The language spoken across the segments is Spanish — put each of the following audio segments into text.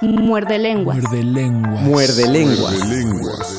Muerde lenguas. Muerde lenguas. Muerde lenguas.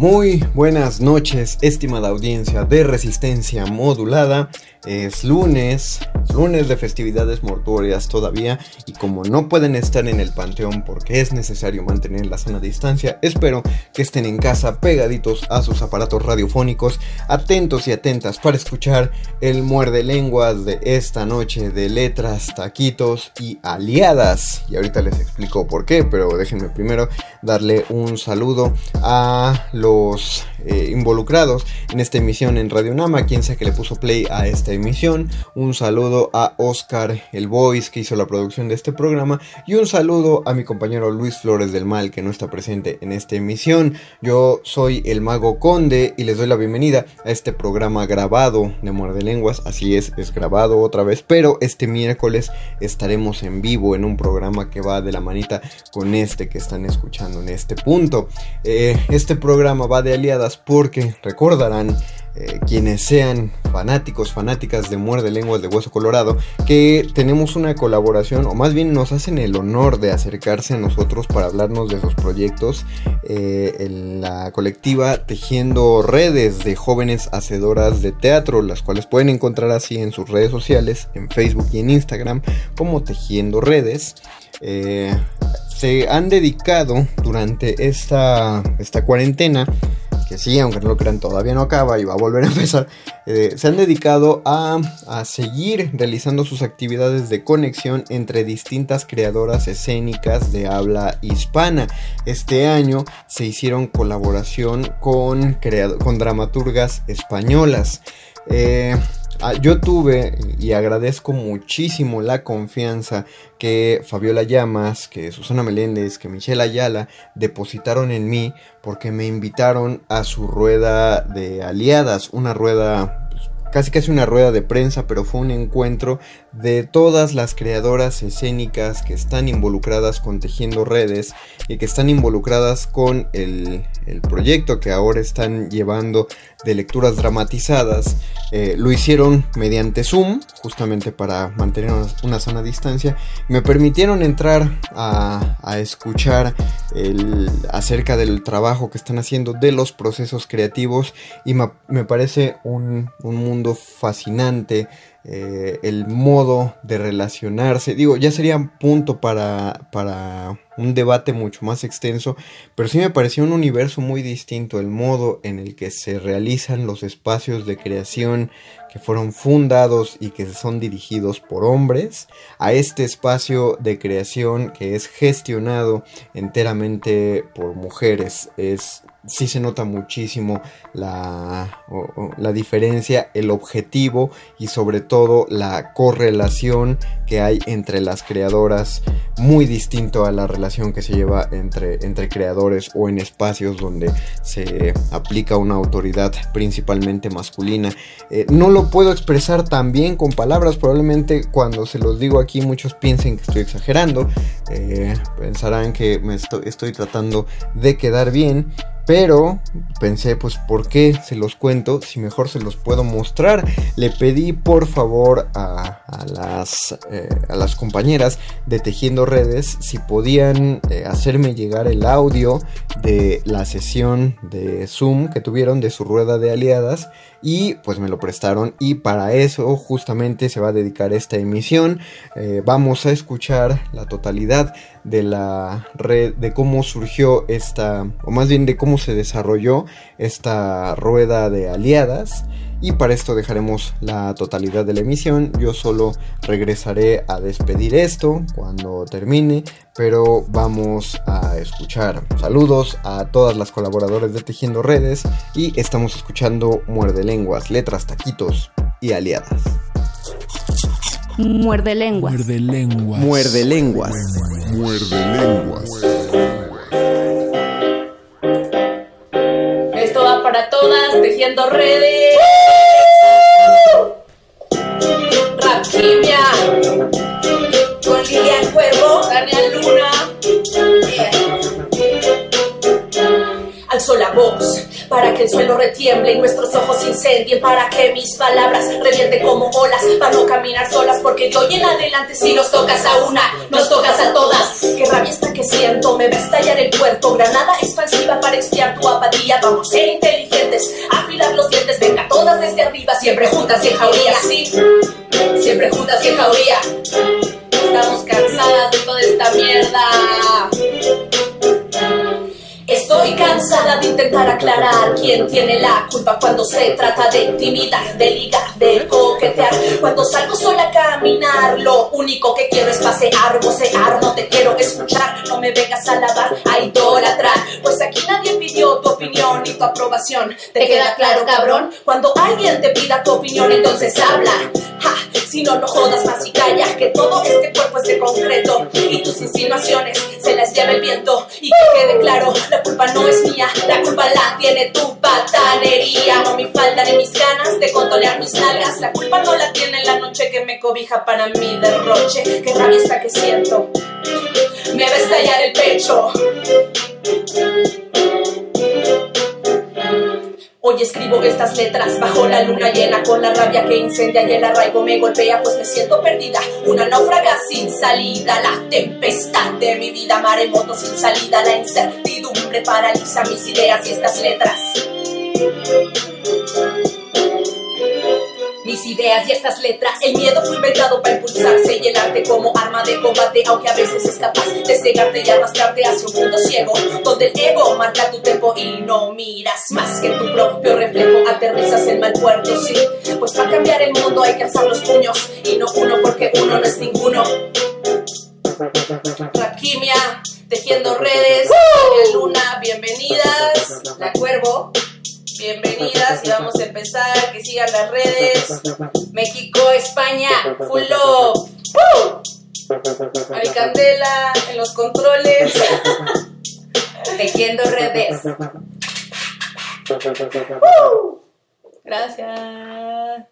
Muy buenas noches, estimada audiencia de Resistencia Modulada. Es lunes, lunes de festividades mortuorias todavía y como no pueden estar en el panteón porque es necesario mantener la sana distancia, espero que estén en casa pegaditos a sus aparatos radiofónicos, atentos y atentas para escuchar el muerde lenguas de esta noche de letras, taquitos y aliadas. Y ahorita les explico por qué, pero déjenme primero darle un saludo a los source eh, involucrados en esta emisión en Radio Nama, quien sea que le puso play a esta emisión. Un saludo a Oscar el Voice que hizo la producción de este programa y un saludo a mi compañero Luis Flores del Mal que no está presente en esta emisión. Yo soy el Mago Conde y les doy la bienvenida a este programa grabado de Muerde Lenguas. Así es, es grabado otra vez, pero este miércoles estaremos en vivo en un programa que va de la manita con este que están escuchando en este punto. Eh, este programa va de aliadas porque recordarán eh, quienes sean fanáticos, fanáticas de Muerde Lenguas de Hueso Colorado, que tenemos una colaboración, o más bien nos hacen el honor de acercarse a nosotros para hablarnos de sus proyectos eh, en la colectiva Tejiendo Redes de Jóvenes Hacedoras de Teatro, las cuales pueden encontrar así en sus redes sociales, en Facebook y en Instagram, como Tejiendo Redes. Eh, se han dedicado durante esta, esta cuarentena que sí, aunque no lo crean, todavía no acaba y va a volver a empezar, eh, se han dedicado a, a, seguir realizando sus actividades de conexión entre distintas creadoras escénicas de habla hispana. Este año se hicieron colaboración con, con dramaturgas españolas. Eh, yo tuve y agradezco muchísimo la confianza que Fabiola Llamas, que Susana Meléndez, que Michelle Ayala depositaron en mí porque me invitaron a su rueda de aliadas, una rueda casi casi una rueda de prensa, pero fue un encuentro de todas las creadoras escénicas que están involucradas con Tejiendo Redes y que están involucradas con el, proyecto que ahora están llevando de lecturas dramatizadas. Eh, lo hicieron mediante Zoom, justamente para mantener una, sana distancia. Me permitieron entrar a, escuchar acerca del trabajo que están haciendo, de los procesos creativos y me, parece un mundo fascinante eh, el modo de relacionarse. Digo, ya sería un punto para, para un debate mucho más extenso, pero sí me pareció un universo muy distinto el modo en el que se realizan los espacios de creación que fueron fundados y que son dirigidos por hombres, a este espacio de creación que es gestionado enteramente por mujeres. Es sí se nota muchísimo la, la, diferencia, el objetivo y sobre todo la correlación que hay entre las creadoras, muy distinto a la relación que se lleva entre, entre creadores o en espacios donde se aplica una autoridad principalmente masculina. Eh, no lo puedo expresar tan bien con palabras, probablemente cuando se los digo aquí muchos piensen que estoy exagerando, eh, pensarán que me estoy, estoy tratando de quedar bien. Pero pensé, pues, ¿por qué se los cuento? Si mejor se los puedo mostrar. Le pedí por favor a, las, eh, las compañeras de Tejiendo Redes si podían eh, hacerme llegar el audio de la sesión de Zoom que tuvieron de su rueda de aliadas y pues me lo prestaron y para eso justamente se va a dedicar esta emisión. Eh, vamos a escuchar la totalidad de la red, de cómo surgió esta, o más bien de cómo se desarrolló esta rueda de aliadas. Y para esto dejaremos la totalidad de la emisión. Yo solo regresaré a despedir esto cuando termine. Pero vamos a escuchar. Saludos a todas las colaboradoras de Tejiendo Redes. Y estamos escuchando Muerde Lenguas, Letras, Taquitos y Aliadas. Muerde lenguas. Muerde lenguas. Muerde lenguas. Muerde lenguas. Esto va para todas, tejiendo redes. Rapquimia. Con Lilian Cuervo, Daniel Luna. Alzo la voz para que el suelo retiemble y nuestros ojos incendien, para que mis palabras revienten como olas, para no caminar solas, porque yo en adelante si nos tocas a una, nos tocas a todas. Qué rabia está que siento, me va a estallar el puerto, granada expansiva para expiar tu apatía, vamos a ser inteligentes, afilar los dientes, venga todas desde arriba, siempre juntas y en jauría, sí, siempre juntas y en jauría. Estamos cansadas de toda esta mierda. Estoy cansada de intentar aclarar quién tiene la culpa cuando se trata de intimidar, de ligar, de coquetear. Cuando salgo sola a caminar, lo único que quiero es pasear, vocear, no te quiero escuchar, no me vengas a lavar, a idolatrar. Pues aquí nadie pidió tu opinión ni tu aprobación. ¿Te queda claro, cabrón? Cuando alguien te pida tu opinión, entonces habla. Ja, si no, no jodas más y calla, que todo este cuerpo es de concreto y tus insinuaciones se las lleva el viento. Y que quede claro, la culpa no es mía, la culpa la tiene tu patanería. No mi falta ni mis ganas de controlar mis nalgas, la culpa no la tiene la noche que me cobija para mi derroche. Qué rabia está que siento, me va a estallar el pecho. Hoy escribo estas letras bajo la luna llena con la rabia que incendia y el arraigo me golpea pues me siento perdida. Una náufraga sin salida la tempestad de mi vida maremoto sin salida la incertidumbre paraliza mis ideas y estas letras mis ideas y estas letras. El miedo fue inventado para impulsarse y el arte como arma de combate, aunque a veces es capaz de cegarte y arrastrarte hacia un mundo ciego, donde el ego marca tu tempo y no miras más que tu propio reflejo. Aterrizas en mal puerto, sí, pues para cambiar el mundo hay que alzar los puños y no uno porque uno no es ninguno. Raquimia, tejiendo redes, Daniel Luna, bienvenidas, La Cuervo. Bienvenidas y vamos a empezar. Que sigan las redes. México, España, full love. ¡Woo! Aricandela en los controles. Tejiendo redes. ¡Woo! Gracias.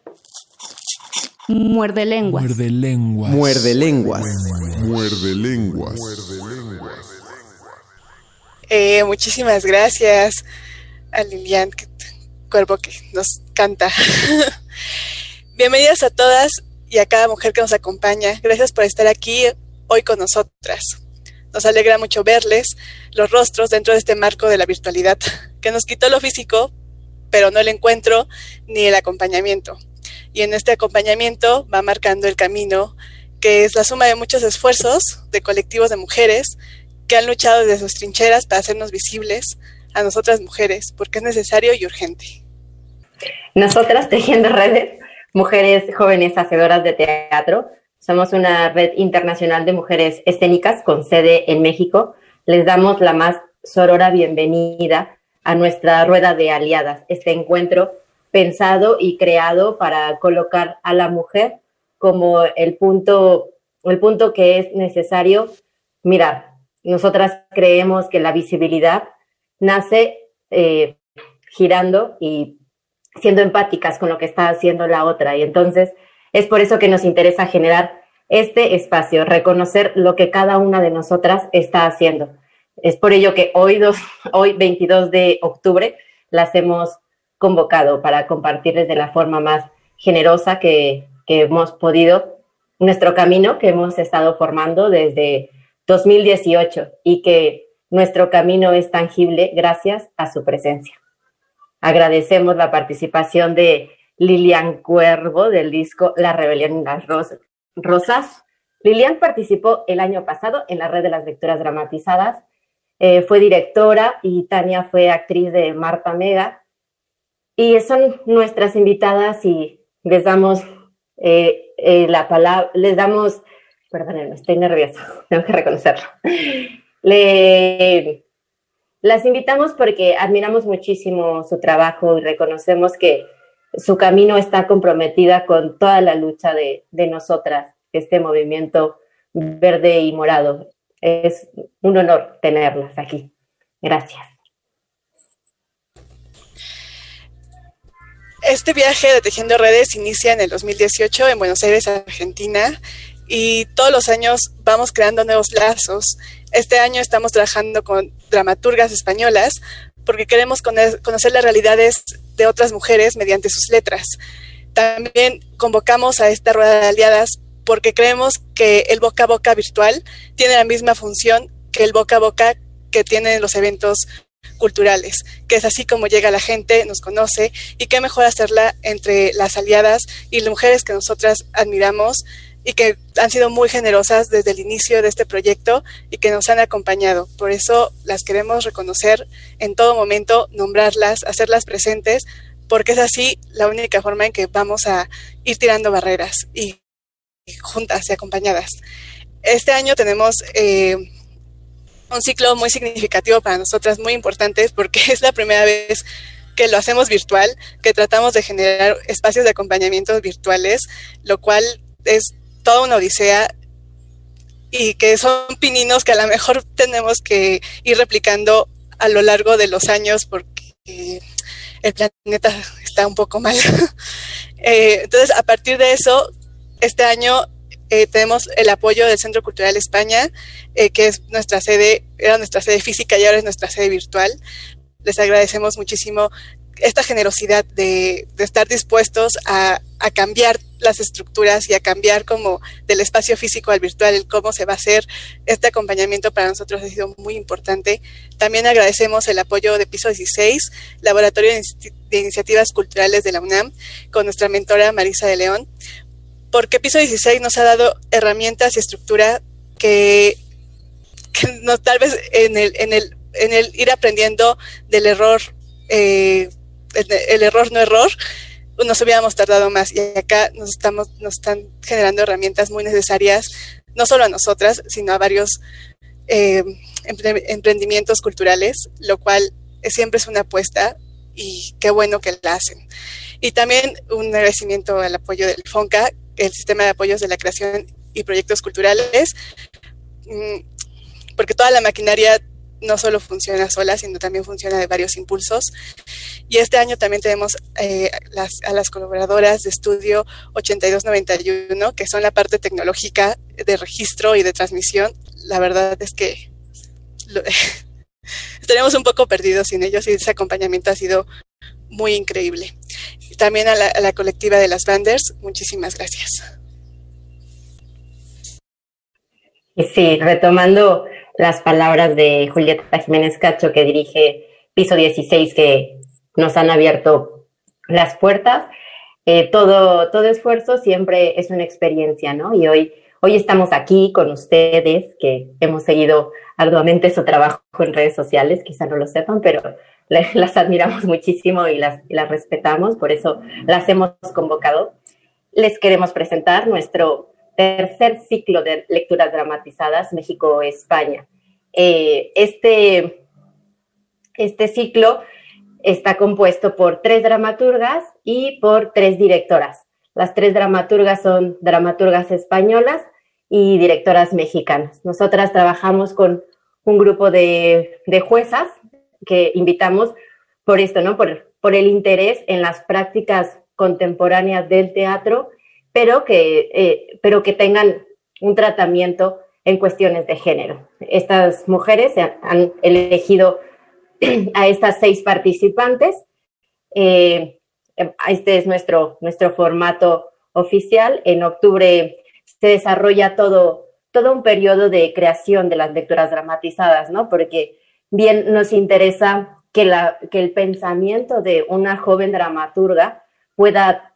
Muerde lenguas. Muerde lenguas. Muerde lenguas. Muerde lenguas. Eh, muchísimas gracias a Lilian, cuervo que nos canta. Bienvenidas a todas y a cada mujer que nos acompaña. Gracias por estar aquí hoy con nosotras. Nos alegra mucho verles los rostros dentro de este marco de la virtualidad, que nos quitó lo físico, pero no el encuentro ni el acompañamiento. Y en este acompañamiento va marcando el camino, que es la suma de muchos esfuerzos de colectivos de mujeres que han luchado desde sus trincheras para hacernos visibles a nosotras mujeres, porque es necesario y urgente. Nosotras tejiendo redes, mujeres jóvenes hacedoras de teatro. Somos una red internacional de mujeres escénicas con sede en México. Les damos la más sorora bienvenida a nuestra rueda de aliadas, este encuentro pensado y creado para colocar a la mujer como el punto, el punto que es necesario mirar. Nosotras creemos que la visibilidad nace eh, girando y siendo empáticas con lo que está haciendo la otra. Y entonces es por eso que nos interesa generar este espacio, reconocer lo que cada una de nosotras está haciendo. Es por ello que hoy, dos, hoy 22 de octubre, las hemos convocado para compartirles de la forma más generosa que, que hemos podido nuestro camino que hemos estado formando desde 2018 y que nuestro camino es tangible gracias a su presencia. Agradecemos la participación de Lilian Cuervo del disco La Rebelión en las Rosas. Lilian participó el año pasado en la red de las lecturas dramatizadas, eh, fue directora y Tania fue actriz de Marta Mega. Y son nuestras invitadas y les damos eh, eh, la palabra, les damos, perdónenme, estoy nerviosa, tengo que reconocerlo. Le, las invitamos porque admiramos muchísimo su trabajo y reconocemos que su camino está comprometida con toda la lucha de, de nosotras, este movimiento verde y morado. Es un honor tenerlas aquí. Gracias. Este viaje de Tejiendo Redes inicia en el 2018 en Buenos Aires, Argentina, y todos los años vamos creando nuevos lazos. Este año estamos trabajando con dramaturgas españolas porque queremos conocer las realidades de otras mujeres mediante sus letras. También convocamos a esta rueda de aliadas porque creemos que el boca a boca virtual tiene la misma función que el boca a boca que tienen los eventos culturales, que es así como llega la gente, nos conoce y qué mejor hacerla entre las aliadas y las mujeres que nosotras admiramos y que han sido muy generosas desde el inicio de este proyecto y que nos han acompañado. Por eso las queremos reconocer en todo momento, nombrarlas, hacerlas presentes, porque es así la única forma en que vamos a ir tirando barreras y, juntas y acompañadas. Este año tenemos eh, un ciclo muy significativo para nosotras, muy importante, porque es la primera vez que lo hacemos virtual, que tratamos de generar espacios de acompañamiento virtuales, lo cual es toda una odisea y que son pininos que a lo mejor tenemos que ir replicando a lo largo de los años porque el planeta está un poco mal. Eh, entonces, a partir de eso, este año eh, tenemos el apoyo del Centro Cultural España, eh, que es nuestra sede, era nuestra sede física y ahora es nuestra sede virtual. Les agradecemos muchísimo esta generosidad de, estar dispuestos a, a, cambiar las estructuras y a cambiar como del espacio físico al virtual, el cómo se va a hacer. Este acompañamiento para nosotros ha sido muy importante. También agradecemos el apoyo de Piso 16, Laboratorio de Iniciativas Culturales de la UNAM, con nuestra mentora Marisa de León, porque Piso 16 nos ha dado herramientas y estructura que, nos, tal vez en el ir aprendiendo del error, eh, el, error no error, nos hubiéramos tardado más. Y acá nos, estamos, nos están generando herramientas muy necesarias, no solo a nosotras, sino a varios eh, emprendimientos culturales, lo cual siempre es una apuesta y qué bueno que la hacen. Y también un agradecimiento al apoyo del FONCA, el sistema de apoyos de la creación y proyectos culturales, mm, porque toda la maquinaria no solo funciona sola, sino también funciona de varios impulsos. Y este año también tenemos eh, a las colaboradoras de estudio 8291, que son la parte tecnológica de registro y de transmisión. La verdad es que estaríamos un poco perdidos sin ellos y ese acompañamiento ha sido muy increíble también a la, colectiva de las Banders, muchísimas gracias. Sí, retomando las palabras de Julieta Jiménez Cacho, que dirige Piso 16, que nos han abierto las puertas. Eh, todo, todo esfuerzo siempre es una experiencia, ¿no? Y hoy, hoy estamos aquí con ustedes, que hemos seguido arduamente su trabajo en redes sociales, quizá no lo sepan, pero las admiramos muchísimo y las, las respetamos, por eso las hemos convocado. les queremos presentar nuestro tercer ciclo de lecturas dramatizadas México-España. Eh, este, este ciclo está compuesto por tres dramaturgas y por tres directoras. Las tres dramaturgas son dramaturgas españolas y directoras mexicanas. Nosotras trabajamos con un grupo de, de juezas que invitamos por esto, ¿no? Por, por el interés en las prácticas contemporáneas del teatro, pero que, eh, pero que tengan un tratamiento en cuestiones de género. Estas mujeres han elegido a estas seis participantes. Eh, este es nuestro, nuestro formato oficial. En octubre se desarrolla todo, todo un periodo de creación de las lecturas dramatizadas, ¿no? Porque bien nos interesa que, la, que el pensamiento de una joven dramaturga pueda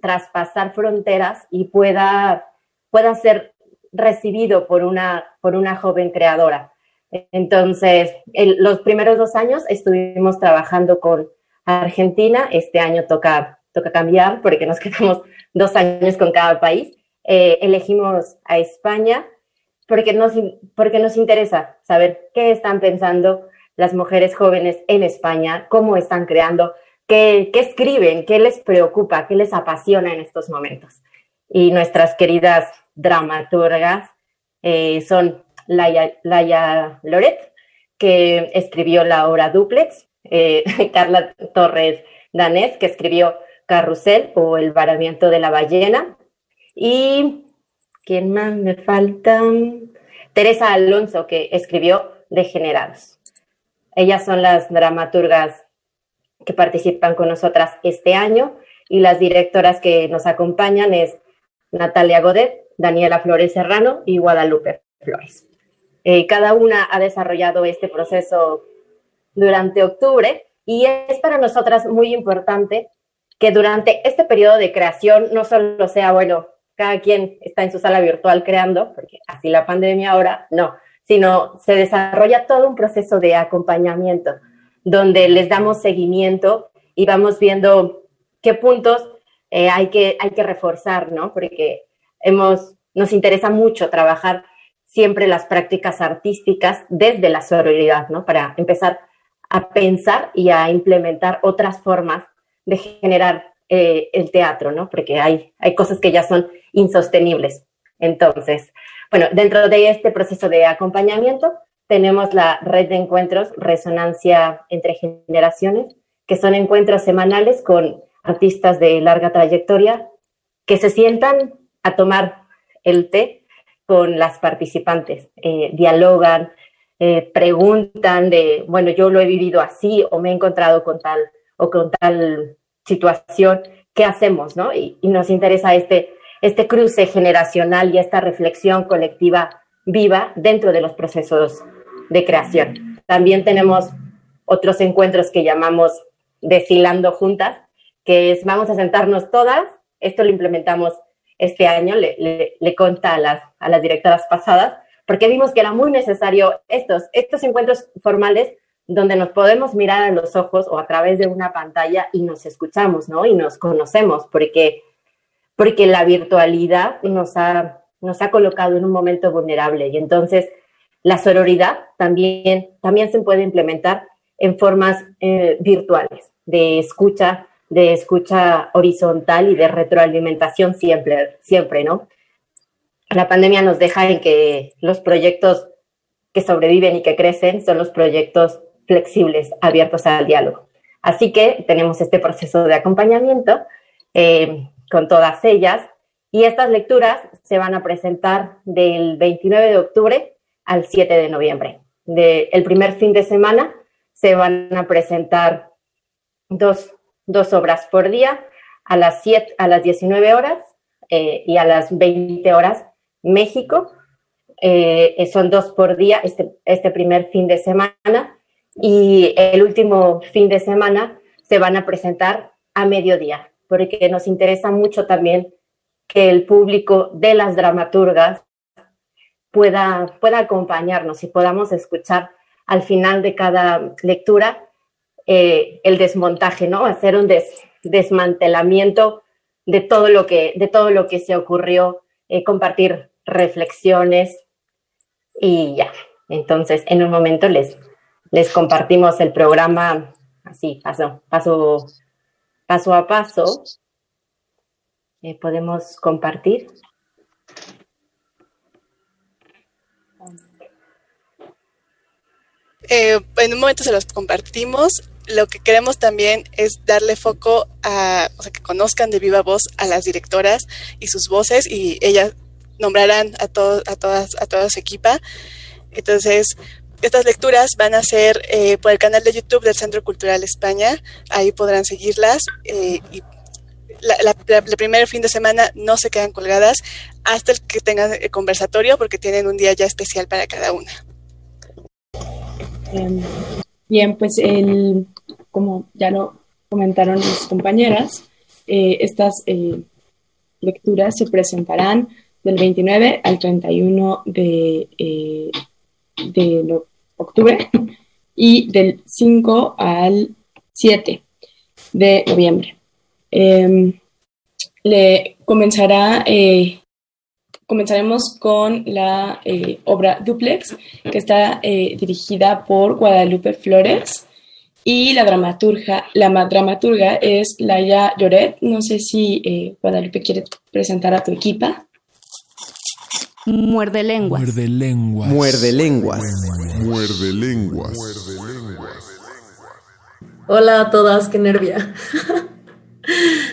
traspasar fronteras y pueda, pueda ser recibido por una, por una joven creadora. Entonces, los primeros dos años estuvimos trabajando con Argentina, este año toca, toca cambiar porque nos quedamos dos años con cada país. Eh, elegimos a España porque nos, porque nos interesa saber qué están pensando las mujeres jóvenes en España, cómo están creando, qué, escriben, qué les preocupa, qué les apasiona en estos momentos. Y nuestras queridas dramaturgas eh, son Laia, Loret, que escribió la obra Duplex, eh, Carla Torres Danés, que escribió Carrusel o El varamiento de la ballena, y ¿quién más me falta? Teresa Alonso, que escribió Degenerados. Ellas son las dramaturgas que participan con nosotras este año y las directoras que nos acompañan es Natalia Godet, Daniela Flores Serrano y Guadalupe Flores. Eh, cada una ha desarrollado este proceso durante octubre y es para nosotras muy importante que durante este periodo de creación no solo sea, bueno, cada quien está en su sala virtual creando, porque así la pandemia ahora, no, sino se desarrolla todo un proceso de acompañamiento donde les damos seguimiento y vamos viendo qué puntos eh, hay, que, hay que reforzar, ¿no? Porque hemos, nos interesa mucho trabajar siempre las prácticas artísticas desde la sororidad, ¿no? Para empezar a pensar y a implementar otras formas de generar eh, el teatro, ¿no? Porque hay, hay cosas que ya son insostenibles. Entonces, bueno, dentro de este proceso de acompañamiento tenemos la red de encuentros Resonancia entre Generaciones, que son encuentros semanales con artistas de larga trayectoria que se sientan a tomar el té con las participantes, eh, dialogan, eh, preguntan de, bueno, yo lo he vivido así o me he encontrado con tal o con tal situación, ¿qué hacemos? ¿no? Y, y nos interesa este, este cruce generacional y esta reflexión colectiva viva dentro de los procesos de creación. También tenemos otros encuentros que llamamos Deshilando Juntas, que es vamos a sentarnos todas, esto lo implementamos este año, le, le, le conta a las, a las directoras pasadas, porque vimos que era muy necesario estos, estos encuentros formales donde nos podemos mirar a los ojos o a través de una pantalla y nos escuchamos, ¿no? Y nos conocemos, porque, porque la virtualidad nos ha, nos ha colocado en un momento vulnerable. Y entonces la sororidad también, también se puede implementar en formas eh, virtuales, de escucha, de escucha horizontal y de retroalimentación siempre, siempre, ¿no? La pandemia nos deja en que los proyectos que sobreviven y que crecen son los proyectos flexibles, abiertos al diálogo. Así que tenemos este proceso de acompañamiento eh, con todas ellas y estas lecturas se van a presentar del 29 de octubre al 7 de noviembre. De, el primer fin de semana se van a presentar dos, dos obras por día a las, 7, a las 19 horas eh, y a las 20 horas México. Eh, son dos por día este, este primer fin de semana y el último fin de semana se van a presentar a mediodía, porque nos interesa mucho también que el público de las dramaturgas pueda, pueda acompañarnos y podamos escuchar al final de cada lectura eh, el desmontaje, ¿no? Hacer un desmantelamiento de todo lo que, de todo lo que se ocurrió, eh, compartir reflexiones y ya. Entonces, en un momento les, les compartimos el programa así, paso, paso, paso a paso. Eh, podemos compartir. Eh, en un momento se los compartimos. Lo que queremos también es darle foco a, o sea, que conozcan de viva voz a las directoras y sus voces y ellas nombrarán a, todos a, todas, a toda su equipa. Entonces, estas lecturas van a ser eh, por el canal de YouTube del Centro Cultural España. Ahí podrán seguirlas eh, y la, el primer fin de semana no se quedan colgadas hasta el que tengan el conversatorio porque tienen un día ya especial para cada una. Em, bien, pues el, como ya lo comentaron mis compañeras, eh, estas eh, lecturas se presentarán del 29 al 31 de, eh, de octubre y del 5 al 7 de noviembre. Em, le comenzará, eh, comenzaremos con la eh, obra Duplex, que está eh, dirigida por Guadalupe Flores. Y la dramaturga, la dramaturga es Laia Lloret. No sé si Guadalupe quiere presentar a tu equipa. Muerde lenguas. Muerde lenguas. Muerde lenguas. Muerde lenguas. Hola a todas, qué nervia.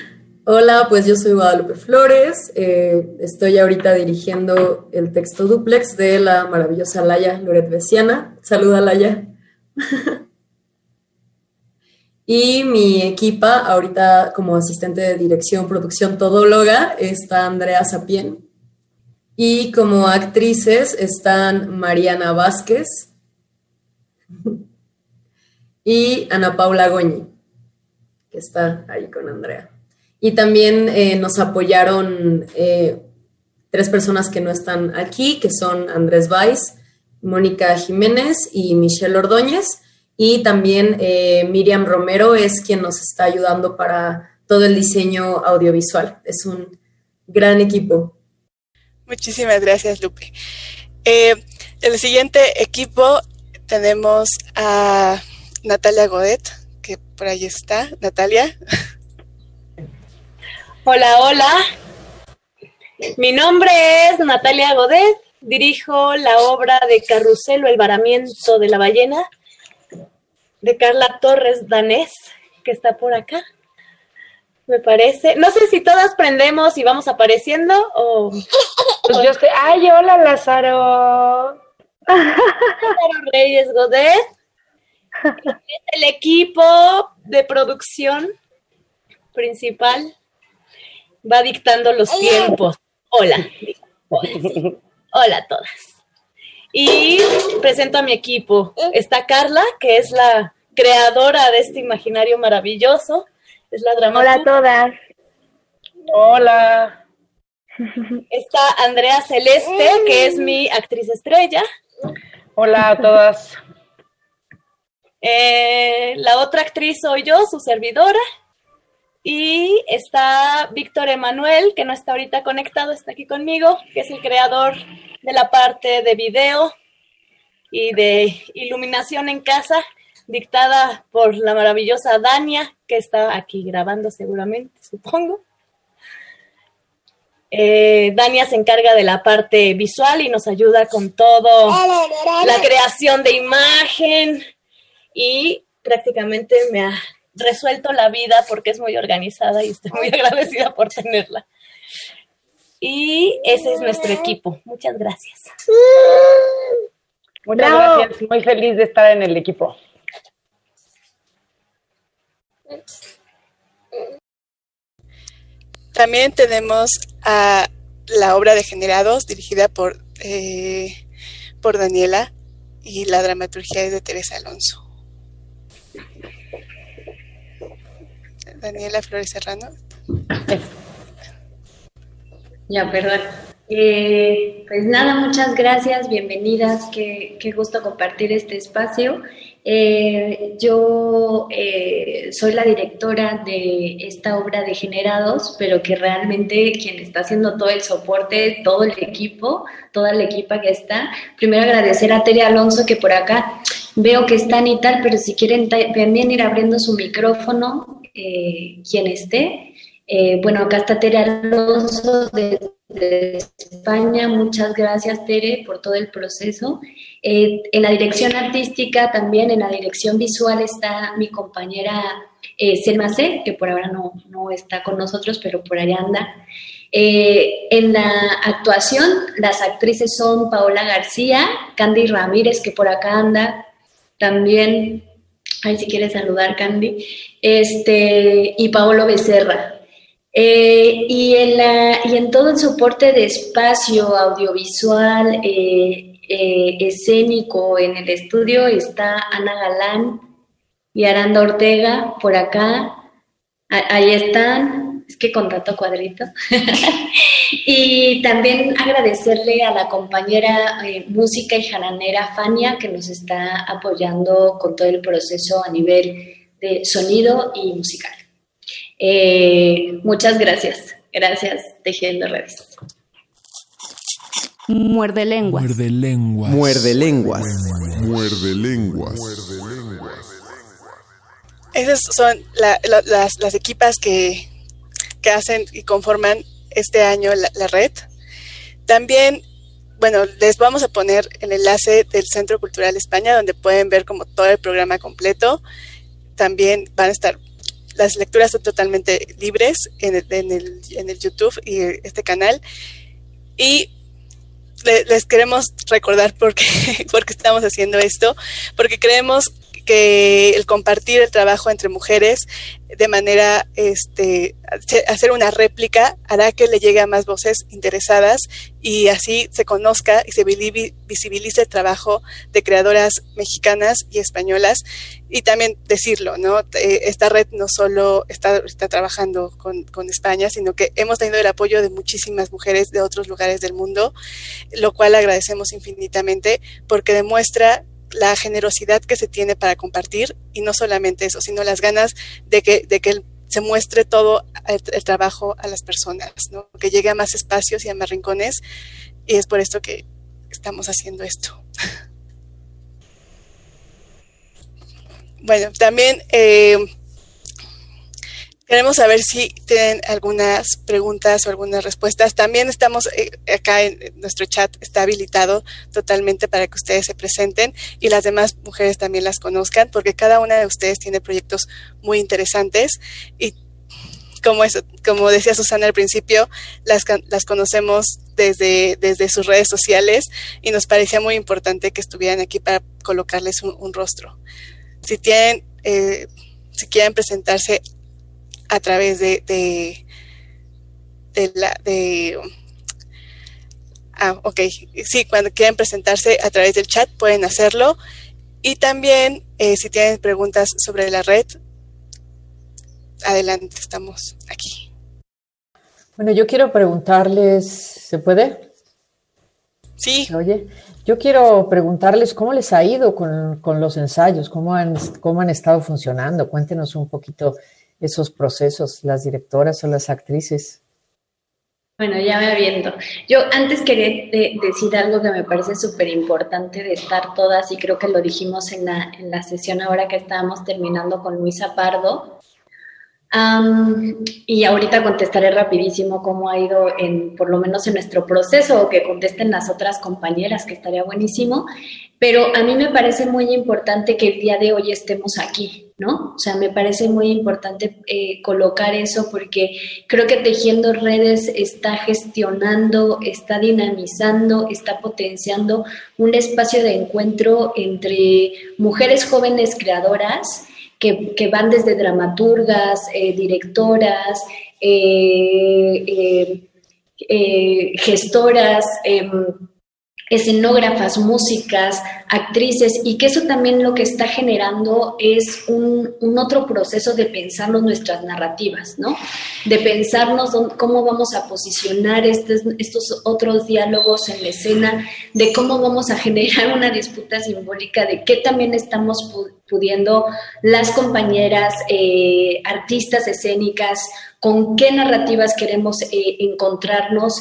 Hola, pues yo soy Guadalupe Flores. Eh, estoy ahorita dirigiendo el texto duplex de la maravillosa Laya Loret Besiana. Saluda, Laya. y mi equipa, ahorita como asistente de dirección, producción, todóloga, está Andrea Sapien. Y como actrices están Mariana Vázquez y Ana Paula Goñi que está ahí con Andrea. Y también eh, nos apoyaron eh, tres personas que no están aquí, que son Andrés Valls, Mónica Jiménez y Michelle Ordóñez. Y también eh, Miriam Romero es quien nos está ayudando para todo el diseño audiovisual. Es un gran equipo. Muchísimas gracias, Lupe. en el siguiente equipo tenemos a Natalia Godet que por ahí está. Natalia. Hola, hola. Mi nombre es Natalia Godet. Dirijo la obra de Carrusel o el varamiento de la ballena de Carla Torres Danés, que está por acá. Me parece. No sé si todas prendemos y vamos apareciendo o. Pues yo sé. ¡Ay, hola, Lázaro! Lázaro Reyes Godet el equipo de producción principal va dictando los tiempos. Hola. Hola, a todas. Y presento a mi equipo. Está Carla, que es la creadora de este imaginario maravilloso. Es la dramaturga. Hola a todas. Hola. Está Andrea Celeste, que es mi actriz estrella. Hola a todas. Eh, la otra actriz soy yo, su servidora. Y está Víctor Emanuel, que no está ahorita conectado, está aquí conmigo, que es el creador de la parte de video y de iluminación en casa, dictada por la maravillosa Dania, que está aquí grabando seguramente, supongo. Eh, Dania se encarga de la parte visual y nos ayuda con todo, la creación de imagen, y prácticamente me ha resuelto la vida porque es muy organizada y estoy muy agradecida por tenerla. Y ese es nuestro equipo. Muchas gracias. Muchas gracias. Muy feliz de estar en el equipo. También tenemos a la obra de Generados, dirigida por, eh, por Daniela, y la dramaturgia es de Teresa Alonso. Daniela Flores Serrano. Ya, perdón. Eh, pues nada, muchas gracias, bienvenidas, qué, qué gusto compartir este espacio. Eh, yo eh, soy la directora de esta obra de Generados, pero que realmente quien está haciendo todo el soporte, todo el equipo, toda la equipa que está. Primero agradecer a Tere Alonso que por acá veo que están y tal, pero si quieren también ir abriendo su micrófono, quien esté. bueno, acá está Tere Alonso de de España. Muchas gracias, Tere, por todo el proceso. Eh, en la dirección artística, también en la dirección visual está mi compañera eh, Selma C, que por ahora no, no, está con nosotros, pero por allá anda. Eh, en la actuación, las actrices son Paola García, Candy Ramírez, que por acá anda, también, ay, si quieres saludar, Candy, este, y Paolo Becerra, eh, y, en la, y en todo el soporte de espacio audiovisual, eh, eh, escénico en el estudio está Ana Galán y Aranda Ortega por acá. ahí están, es que con rato cuadrito. y también agradecerle a la compañera música y jaranera Fania que nos está apoyando con todo el proceso a nivel de sonido y musical. Eh, muchas gracias. Gracias, Tejiendo Redes. Muerde lenguas. Muerde lenguas. Muerde lenguas. Muerde lenguas. Esas son las, las, equipas que, que, hacen y conforman este año la, red. También, bueno, les vamos a poner el enlace del Centro Cultural España, donde pueden ver como todo el programa completo. También van a estar las lecturas son totalmente libres en el, en el, en el YouTube y este canal. Y les queremos recordar por qué, estamos haciendo esto, porque creemos que el compartir el trabajo entre mujeres de manera, este, hacer una réplica hará que le llegue a más voces interesadas y así se conozca y se visibilice el trabajo de creadoras mexicanas y españolas y también decirlo, ¿no? Eh, esta red no solo está, está trabajando con, con España, sino que hemos tenido el apoyo de muchísimas mujeres de otros lugares del mundo, lo cual agradecemos infinitamente porque demuestra la generosidad que se tiene para compartir y no solamente eso, sino las ganas de que, de que se muestre todo el, trabajo a las personas, ¿no? que llegue a más espacios y a más rincones y es por esto que estamos haciendo esto. bueno, también eh, Queremos saber si tienen algunas preguntas o algunas respuestas. También estamos eh, acá en nuestro chat, está habilitado totalmente para que ustedes se presenten y las demás mujeres también las conozcan, porque cada una de ustedes tiene proyectos muy interesantes y como, como decía Susana al principio, las, las conocemos desde, desde sus redes sociales y nos parecía muy importante que estuvieran aquí para colocarles un, rostro. Si tienen, eh, si quieren presentarse a través de, de, la de ah, ok, sí, cuando quieran presentarse a través del chat pueden hacerlo y también eh, si tienen preguntas sobre la red, adelante, estamos aquí. Bueno, yo quiero preguntarles, ¿se puede? Sí. Oye, yo quiero preguntarles cómo les ha ido con, con los ensayos, cómo han, cómo han estado funcionando. Cuéntenos un poquito esos procesos, las directoras o las actrices? Bueno, ya me viendo. Yo antes quería decir algo que me parece súper importante de estar todas, y creo que lo dijimos en la, en la sesión ahora que estábamos terminando con Luisa Pardo. y ahorita contestaré rapidísimo cómo ha ido, en, por lo menos en nuestro proceso, o que contesten las otras compañeras, que estaría buenísimo. Pero a mí me parece muy importante que el día de hoy estemos aquí, ¿no? O sea, me parece muy importante eh, colocar eso porque creo que Tejiendo Redes está gestionando, está dinamizando, está potenciando un espacio de encuentro entre mujeres jóvenes creadoras que, van desde dramaturgas, eh, directoras, eh, gestoras, em, escenógrafas, músicas, actrices, y que eso también lo que está generando es un, otro proceso de pensarnos nuestras narrativas, ¿no? De pensarnos cómo vamos a posicionar estos, otros diálogos en la escena, de cómo vamos a generar una disputa simbólica, de qué también estamos pudiendo las compañeras, eh, artistas escénicas, con qué narrativas queremos eh, encontrarnos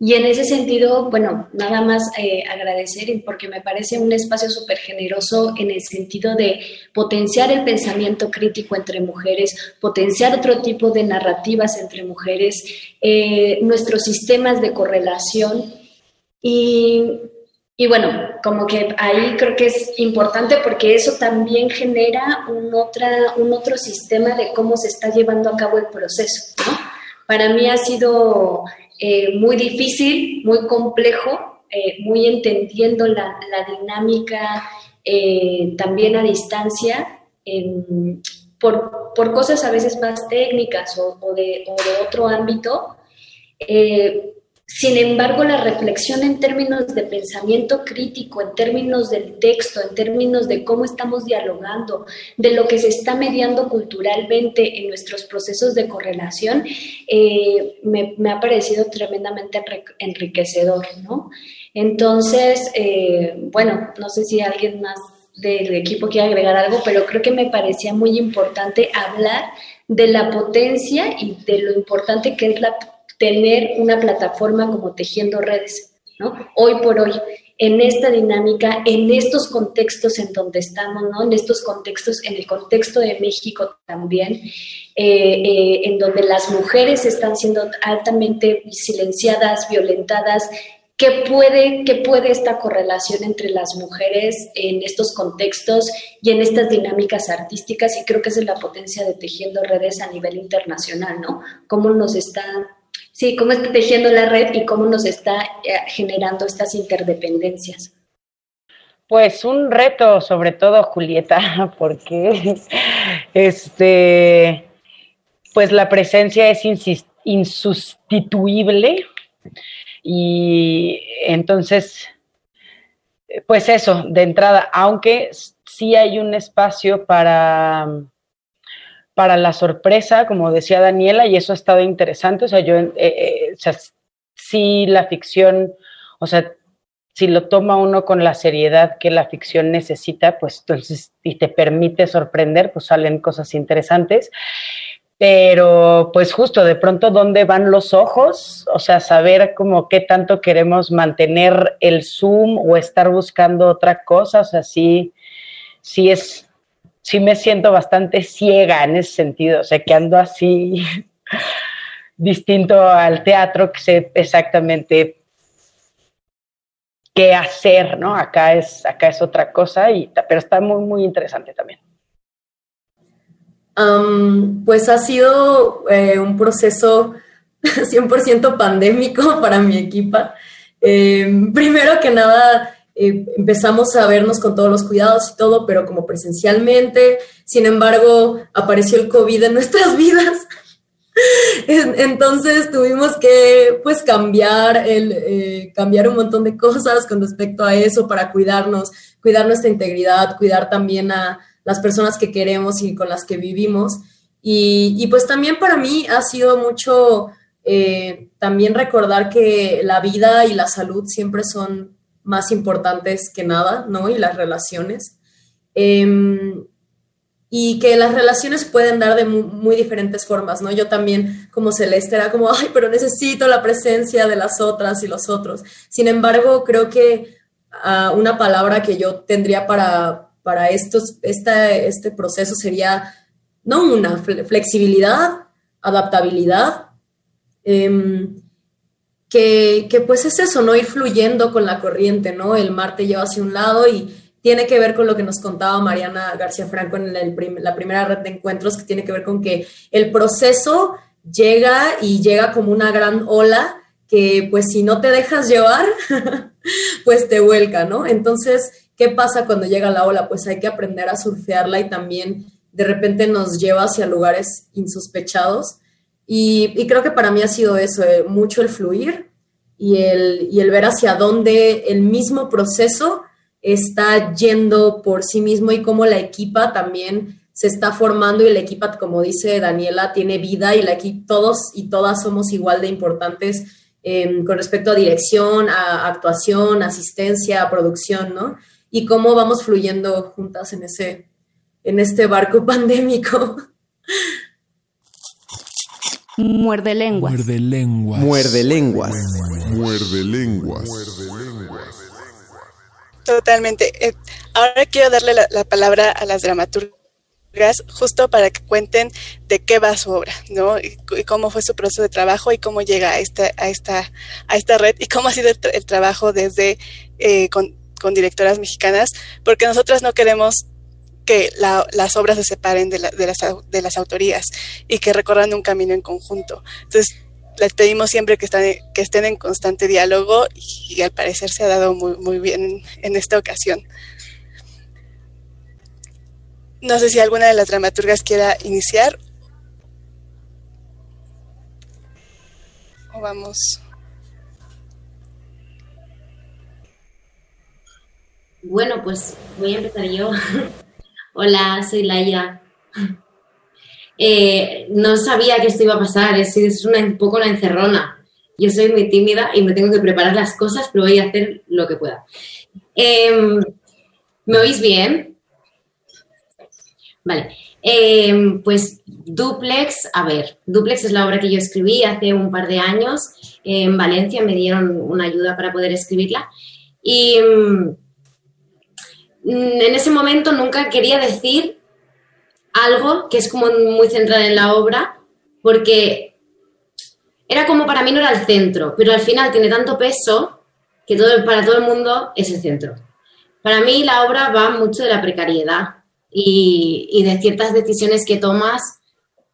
y en ese sentido, bueno, nada más eh, agradecer porque me parece un espacio súper generoso en el sentido de potenciar el pensamiento crítico entre mujeres, potenciar otro tipo de narrativas entre mujeres, eh, nuestros sistemas de correlación y, y, bueno, como que ahí creo que es importante porque eso también genera un, otra, un otro sistema de cómo se está llevando a cabo el proceso, ¿no? Para mí ha sido eh, muy difícil, muy complejo, eh, muy entendiendo la, dinámica eh, también a distancia, por, cosas a veces más técnicas o de, otro ámbito. Sin embargo, la reflexión en términos de pensamiento crítico, en términos del texto, en términos de cómo estamos dialogando, de lo que se está mediando culturalmente en nuestros procesos de correlación, eh, me, ha parecido tremendamente enriquecedor, ¿no? Entonces, eh, bueno, no sé si alguien más del equipo quiere agregar algo, pero creo que me parecía muy importante hablar de la potencia y de lo importante que es la tener una plataforma como Tejiendo Redes, ¿no? Hoy por hoy, en esta dinámica, en estos contextos en donde estamos, ¿no? En estos contextos, en el contexto de México también, eh, eh, en donde las mujeres están siendo altamente silenciadas, violentadas, ¿Qué puede, ¿Qué puede esta correlación entre las mujeres en estos contextos y en estas dinámicas artísticas? Y creo que esa es la potencia de Tejiendo Redes a nivel internacional, ¿no? Cómo nos está Sí, cómo está tejiendo la red y cómo nos está eh, generando estas interdependencias. Pues un reto, sobre todo, Julieta, porque este, pues la presencia es insustituible y entonces, pues eso, de entrada, aunque sí hay un espacio para para la sorpresa, como decía Daniela, y eso ha estado interesante. O sea, yo, eh, eh, o sea, sí la ficción, o sea, si lo toma uno con la seriedad que la ficción necesita, pues entonces, y te permite sorprender, pues salen cosas interesantes. Pero, pues justo, de pronto, ¿dónde van los ojos? O sea, saber como qué tanto queremos mantener el zoom o estar buscando otra cosa. O sea, sí, sí es, sí me siento bastante ciega en ese sentido, o sea, que ando así distinto al teatro, que sé exactamente qué hacer, ¿no? Acá es, acá es otra cosa, y, pero está muy, muy interesante también. pues ha sido eh, un proceso 100% pandémico para mi equipa. Em, primero que nada, eh, empezamos a vernos con todos los cuidados y todo, pero como presencialmente. Sin embargo, apareció el COVID en nuestras vidas. Entonces tuvimos que pues cambiar, el, eh, cambiar un montón de cosas con respecto a eso para cuidarnos, cuidar nuestra integridad, cuidar también a las personas que queremos y con las que vivimos. Y, pues también para mí ha sido mucho eh, también recordar que la vida y la salud siempre son más importantes que nada, ¿no? Y las relaciones. Em, y que las relaciones pueden dar de muy, diferentes formas, ¿no? Yo también, como Celeste, era como, ay, pero necesito la presencia de las otras y los otros. Sin embargo, creo que ah, una palabra que yo tendría para, para estos, esta, este proceso sería, no una, flexibilidad, adaptabilidad. Eh, que, pues es eso, ¿no? Ir fluyendo con la corriente, ¿no? El mar te lleva hacia un lado y tiene que ver con lo que nos contaba Mariana García Franco en la primera red de encuentros, que tiene que ver con que el proceso llega y llega como una gran ola que pues si no te dejas llevar, pues te vuelca, ¿no? Entonces, ¿qué pasa cuando llega la ola? Pues hay que aprender a surfearla y también de repente nos lleva hacia lugares insospechados y, creo que para mí ha sido eso, eh, mucho el fluir, y el, y el ver hacia dónde el mismo proceso está yendo por sí mismo y cómo la equipa también se está formando y la equipa, como dice Daniela, tiene vida y la todos y todas somos igual de importantes em, con respecto a dirección, a actuación, asistencia, a producción, ¿no? Y cómo vamos fluyendo juntas en ese, en este barco pandémico. Muerde lenguas. Muerde lenguas. Muerde lenguas. Muerde lenguas. Totalmente. Eh, ahora quiero darle la, la palabra a las dramaturgas justo para que cuenten de qué va su obra, ¿no? Y, cómo fue su proceso de trabajo y cómo llega a esta, a esta, a esta red y cómo ha sido el, trabajo desde eh, con, con, directoras mexicanas, porque nosotras no queremos que la, las obras se separen de, la, de, las, de las autorías y que recorran un camino en conjunto. Entonces, les pedimos siempre que, están, que estén en constante diálogo y, y, al parecer se ha dado muy, muy bien en esta ocasión. No sé si alguna de las dramaturgas quiera iniciar. O vamos. Bueno, pues voy a empezar yo. Hola, soy Laia. Eh, no sabía que esto iba a pasar, es, es un poco la encerrona. Yo soy muy tímida y me tengo que preparar las cosas, pero voy a hacer lo que pueda. Eh, ¿Me oís bien? Vale. Eh, pues Duplex, a ver, Duplex es la obra que yo escribí hace un par de años. en Valencia me dieron una ayuda para poder escribirla. Y mm, en ese momento nunca quería decir algo que es como muy central en la obra, porque era como para mí no era el centro, pero al final tiene tanto peso que todo, para todo el mundo es el centro. Para mí la obra va mucho de la precariedad, y, de ciertas decisiones que tomas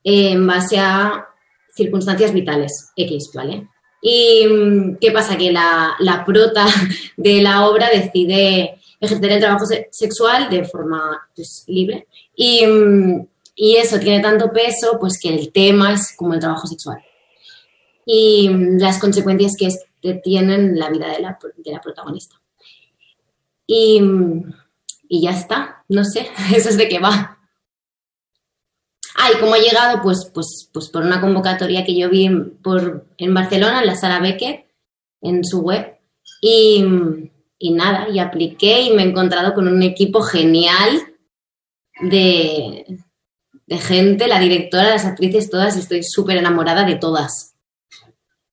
en base a circunstancias vitales X, ¿vale? ¿Y mm, qué pasa? Que la, la prota de la obra decide ejercer el trabajo sexual de forma pues, libre y, mm, y, eso tiene tanto peso pues que el tema es como el trabajo sexual y mm, las consecuencias que este tienen la vida de la, de la protagonista. Y y ya está, no sé, eso es de qué va. Ah, y cómo ha llegado, pues, pues, pues por una convocatoria que yo vi por, en Barcelona, en la Sara Becker, en su web. Y, y, nada, y apliqué y me he encontrado con un equipo genial de, de gente, la directora, las actrices, todas, estoy súper enamorada de todas.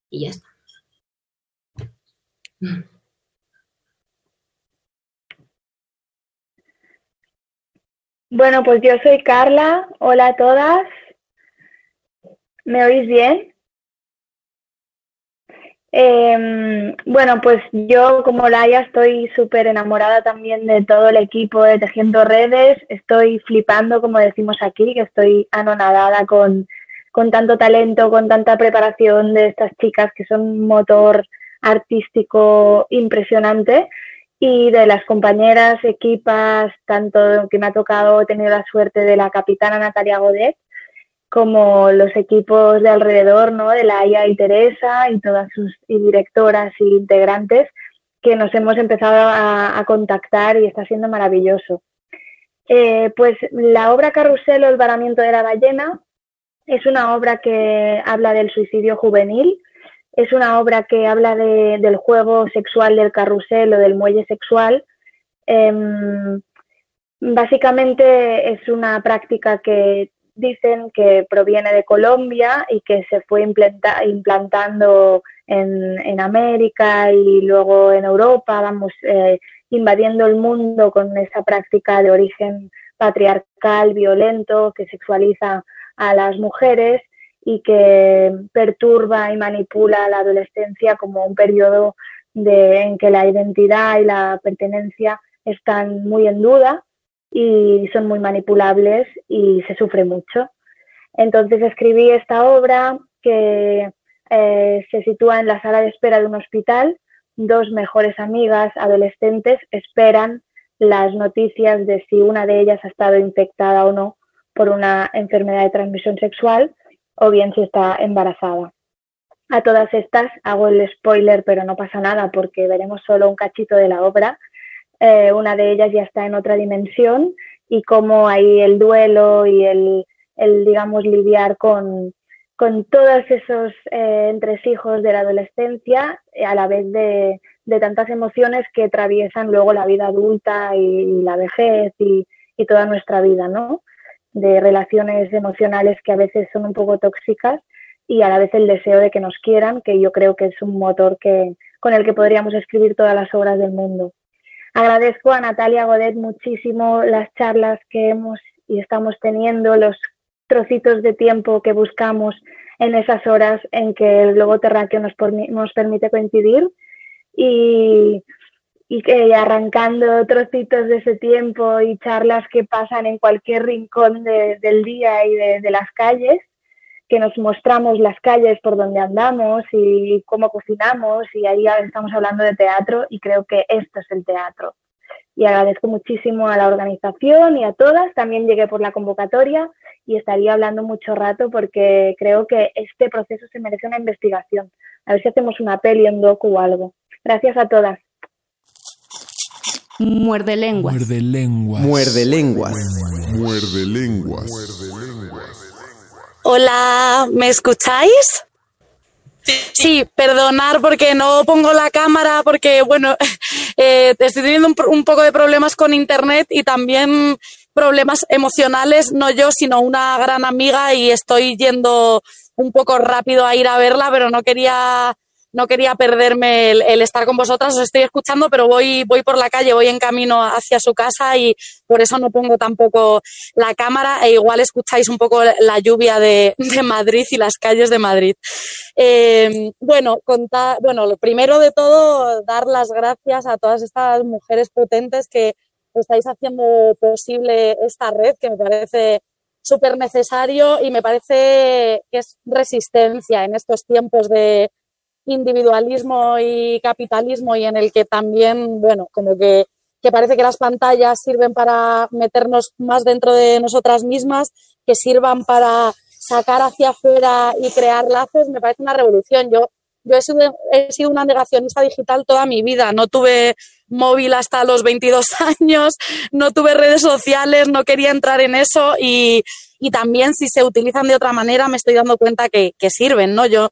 Y ya está. Bueno, pues yo soy Carla. Hola a todas. ¿Me oís bien? Eh, bueno, pues yo como Laia estoy súper enamorada también de todo el equipo de Tejiendo Redes. Estoy flipando, como decimos aquí, que estoy anonadada con, con tanto talento, con tanta preparación de estas chicas que son un motor artístico impresionante y de las compañeras, equipas, tanto que me ha tocado tener la suerte de la capitana Natalia Godet, como los equipos de alrededor, ¿no? De Laia y Teresa y todas sus directoras y integrantes que nos hemos empezado a, contactar y está siendo maravilloso. Eh, pues la obra Carrusel o el varamiento de la ballena es una obra que habla del suicidio juvenil, es una obra que habla de, del juego sexual del carrusel o del muelle sexual. Em, básicamente es una práctica que dicen que proviene de Colombia y que se fue implantando en, América y luego en Europa, vamos, eh, invadiendo el mundo con esa práctica de origen patriarcal, violento, que sexualiza a las mujeres y que perturba y manipula la adolescencia como un periodo de, en que la identidad y la pertenencia están muy en duda y son muy manipulables y se sufre mucho. Entonces escribí esta obra que eh, se sitúa en la sala de espera de un hospital. Dos mejores amigas adolescentes esperan las noticias de si una de ellas ha estado infectada o no por una enfermedad de transmisión sexual o bien si está embarazada. A todas estas hago el spoiler, pero no pasa nada porque veremos solo un cachito de la obra. Eh, una de ellas ya está en otra dimensión y cómo ahí el duelo y el, el digamos, lidiar con, con todos esos eh, entresijos de la adolescencia, eh, a la vez de, de, tantas emociones que atraviesan luego la vida adulta y, la vejez y, y, toda nuestra vida, ¿no? De relaciones emocionales que a veces son un poco tóxicas y a la vez el deseo de que nos quieran, que yo creo que es un motor que, con el que podríamos escribir todas las obras del mundo. Agradezco a Natalia Godet muchísimo las charlas que hemos y estamos teniendo, los trocitos de tiempo que buscamos en esas horas en que el globo terráqueo nos, nos permite coincidir y, y que arrancando trocitos de ese tiempo y charlas que pasan en cualquier rincón de, del día y de, las calles, que nos mostramos las calles por donde andamos y cómo cocinamos y ahí estamos hablando de teatro y creo que esto es el teatro. Y agradezco muchísimo a la organización y a todas. También llegué por la convocatoria y estaría hablando mucho rato porque creo que este proceso se merece una investigación. A ver si hacemos una peli, un docu o algo. Gracias a todas. Muerde lenguas. Muerde lenguas. Muerde lenguas. Muerde lenguas. Hola, ¿me escucháis? Sí, perdonar porque no pongo la cámara porque, bueno, eh, estoy teniendo un, un, poco de problemas con internet y también problemas emocionales, no yo, sino una gran amiga y estoy yendo un poco rápido a ir a verla, pero no quería no quería perderme el, el, estar con vosotras, os estoy escuchando, pero voy, voy por la calle, voy en camino hacia su casa y por eso no pongo tampoco la cámara e igual escucháis un poco la lluvia de, de Madrid y las calles de Madrid. Eh, bueno, contar, bueno, lo primero de todo, dar las gracias a todas estas mujeres potentes que estáis haciendo posible esta red, que me parece súper necesario y me parece que es resistencia en estos tiempos de individualismo y capitalismo y en el que también, bueno, como que, que parece que las pantallas sirven para meternos más dentro de nosotras mismas, que sirvan para sacar hacia afuera y crear lazos, me parece una revolución. Yo, yo he, sido, he sido una negacionista digital toda mi vida, no tuve móvil hasta los 22 años, no tuve redes sociales, no quería entrar en eso y, y también si se utilizan de otra manera me estoy dando cuenta que, que sirven, ¿no? Yo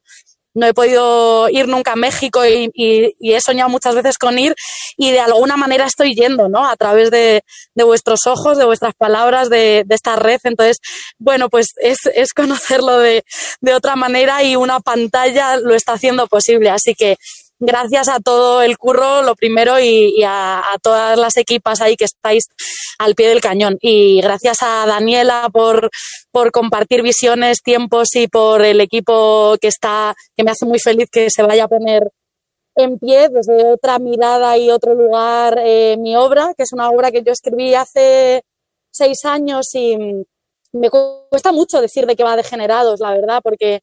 no he podido ir nunca a México y, y, y, he soñado muchas veces con ir y de alguna manera estoy yendo, ¿no? A través de, de vuestros ojos, de vuestras palabras, de, de, esta red. Entonces, bueno, pues es, es conocerlo de, de otra manera y una pantalla lo está haciendo posible. Así que gracias a todo el curro, lo primero, y, a, todas las equipas ahí que estáis al pie del cañón. Y gracias a Daniela por, por compartir visiones, tiempos y por el equipo que está, que me hace muy feliz que se vaya a poner en pie desde otra mirada y otro lugar eh, mi obra, que es una obra que yo escribí hace seis años y me cuesta mucho decir de qué va Degenerados, la verdad, porque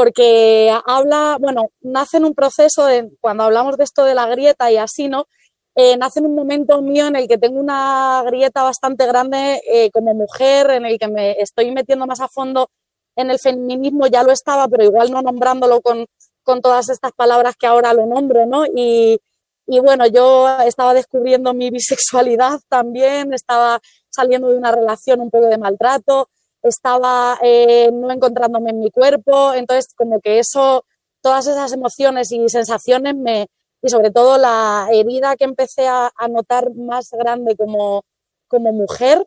porque habla, bueno, nace en un proceso de, cuando hablamos de esto de la grieta y así, ¿no? Eh, nace en un momento mío en el que tengo una grieta bastante grande eh, como mujer, en el que me estoy metiendo más a fondo en el feminismo, ya lo estaba, pero igual no nombrándolo con, con todas estas palabras que ahora lo nombro, ¿no? Y, y bueno, yo estaba descubriendo mi bisexualidad también, estaba saliendo de una relación un poco de maltrato, estaba eh, no encontrándome en mi cuerpo, entonces como que eso, todas esas emociones y sensaciones me, y sobre todo la herida que empecé a, notar más grande como, como mujer,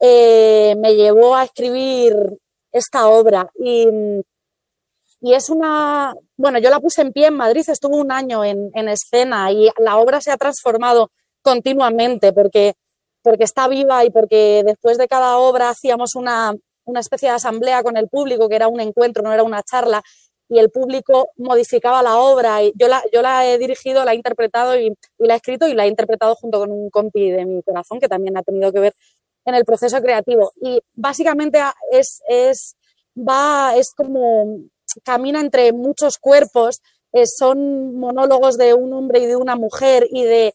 eh, me llevó a escribir esta obra. Y, y es una, bueno, yo la puse en pie en Madrid, estuvo un año en, en escena y la obra se ha transformado continuamente porque porque está viva y porque después de cada obra hacíamos una, una especie de asamblea con el público, que era un encuentro, no era una charla, y el público modificaba la obra. Y yo, la, yo la he dirigido, la he interpretado y, la he escrito y la he interpretado junto con un compi de mi corazón, que también ha tenido que ver en el proceso creativo. Y básicamente es, es, va, es como camina entre muchos cuerpos, eh, son monólogos de un hombre y de una mujer y de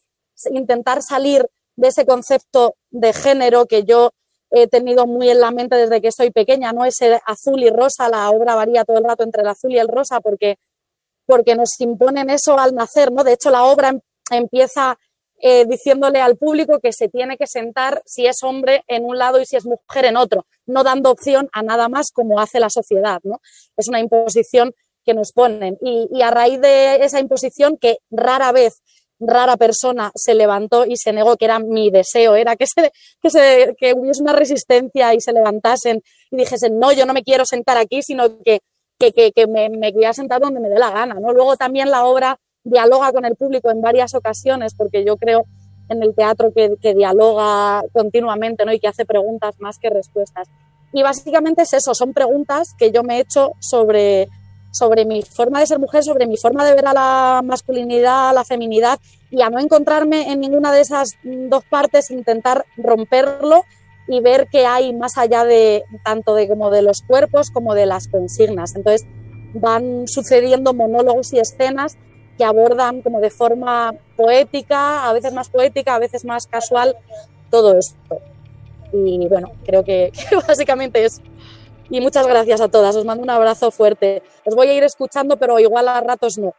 intentar salir de ese concepto de género que yo he tenido muy en la mente desde que soy pequeña, ¿no? Ese azul y rosa, la obra varía todo el rato entre el azul y el rosa porque porque nos imponen eso al nacer, ¿no? De hecho, la obra em- empieza eh, diciéndole al público que se tiene que sentar si es hombre en un lado y si es mujer en otro, no dando opción a nada más como hace la sociedad, ¿no? Es una imposición que nos ponen. Y, y a raíz de esa imposición, que rara vez, rara persona se levantó y se negó, que era mi deseo, era que, se, que, se, que hubiese una resistencia y se levantasen y dijesen, no, yo no me quiero sentar aquí, sino que, que, que, que me, me voy a sentar donde me dé la gana. ¿no? Luego también la obra dialoga con el público en varias ocasiones, porque yo creo en el teatro que, que dialoga continuamente ¿no? y que hace preguntas más que respuestas. Y básicamente es eso, son preguntas que yo me he hecho sobre, sobre mi forma de ser mujer, sobre mi forma de ver a la masculinidad, a la feminidad y a no encontrarme en ninguna de esas dos partes, intentar romperlo y ver que hay más allá de tanto de como de los cuerpos como de las consignas. Entonces van sucediendo monólogos y escenas que abordan como de forma poética, a veces más poética, a veces más casual, todo esto. Y bueno, creo que, que básicamente es. Y muchas gracias a todas. Os mando un abrazo fuerte. Os voy a ir escuchando, pero igual a ratos no.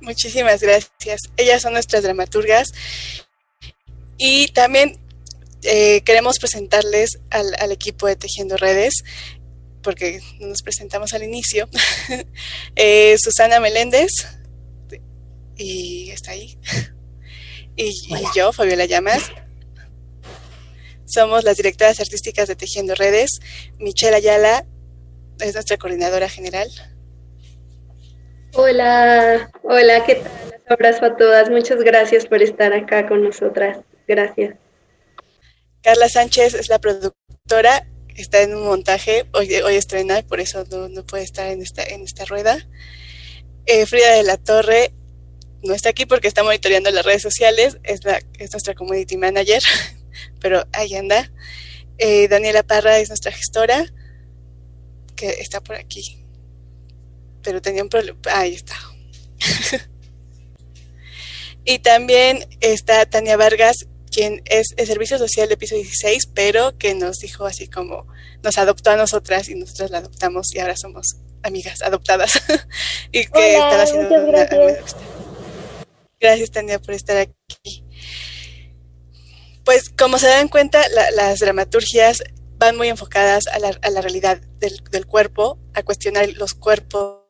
Muchísimas gracias. Ellas son nuestras dramaturgas. Y también eh, queremos presentarles al, al, equipo de Tejiendo Redes, porque nos presentamos al inicio. eh, Susana Meléndez, y está ahí. Y, y yo, Fabiola Llamas. Somos las directoras artísticas de Tejiendo Redes. Michelle Ayala es nuestra coordinadora general. Hola, hola, ¿qué tal? Un abrazo a todas. Muchas gracias por estar acá con nosotras. Gracias. Carla Sánchez es la productora, está en un montaje, hoy, hoy estrena, por eso no, no, puede estar en esta, en esta rueda. Eh, Frida de la Torre no está aquí porque está monitoreando las redes sociales, es, la, es nuestra community manager, pero ahí anda. Eh, Daniela Parra es nuestra gestora, que está por aquí, pero tenía un problema, ahí está. y también está Tania Vargas, quien es el Servicio Social de Piso 16, pero que nos dijo así como, nos adoptó a nosotras y nosotras la adoptamos y ahora somos amigas adoptadas. y que Hola, están haciendo muchas una, gracias. una, Gracias, Tania, por estar aquí. Pues como se dan cuenta, la, las dramaturgias van muy enfocadas a la, a la realidad del, cuerpo, a cuestionar los cuerpos,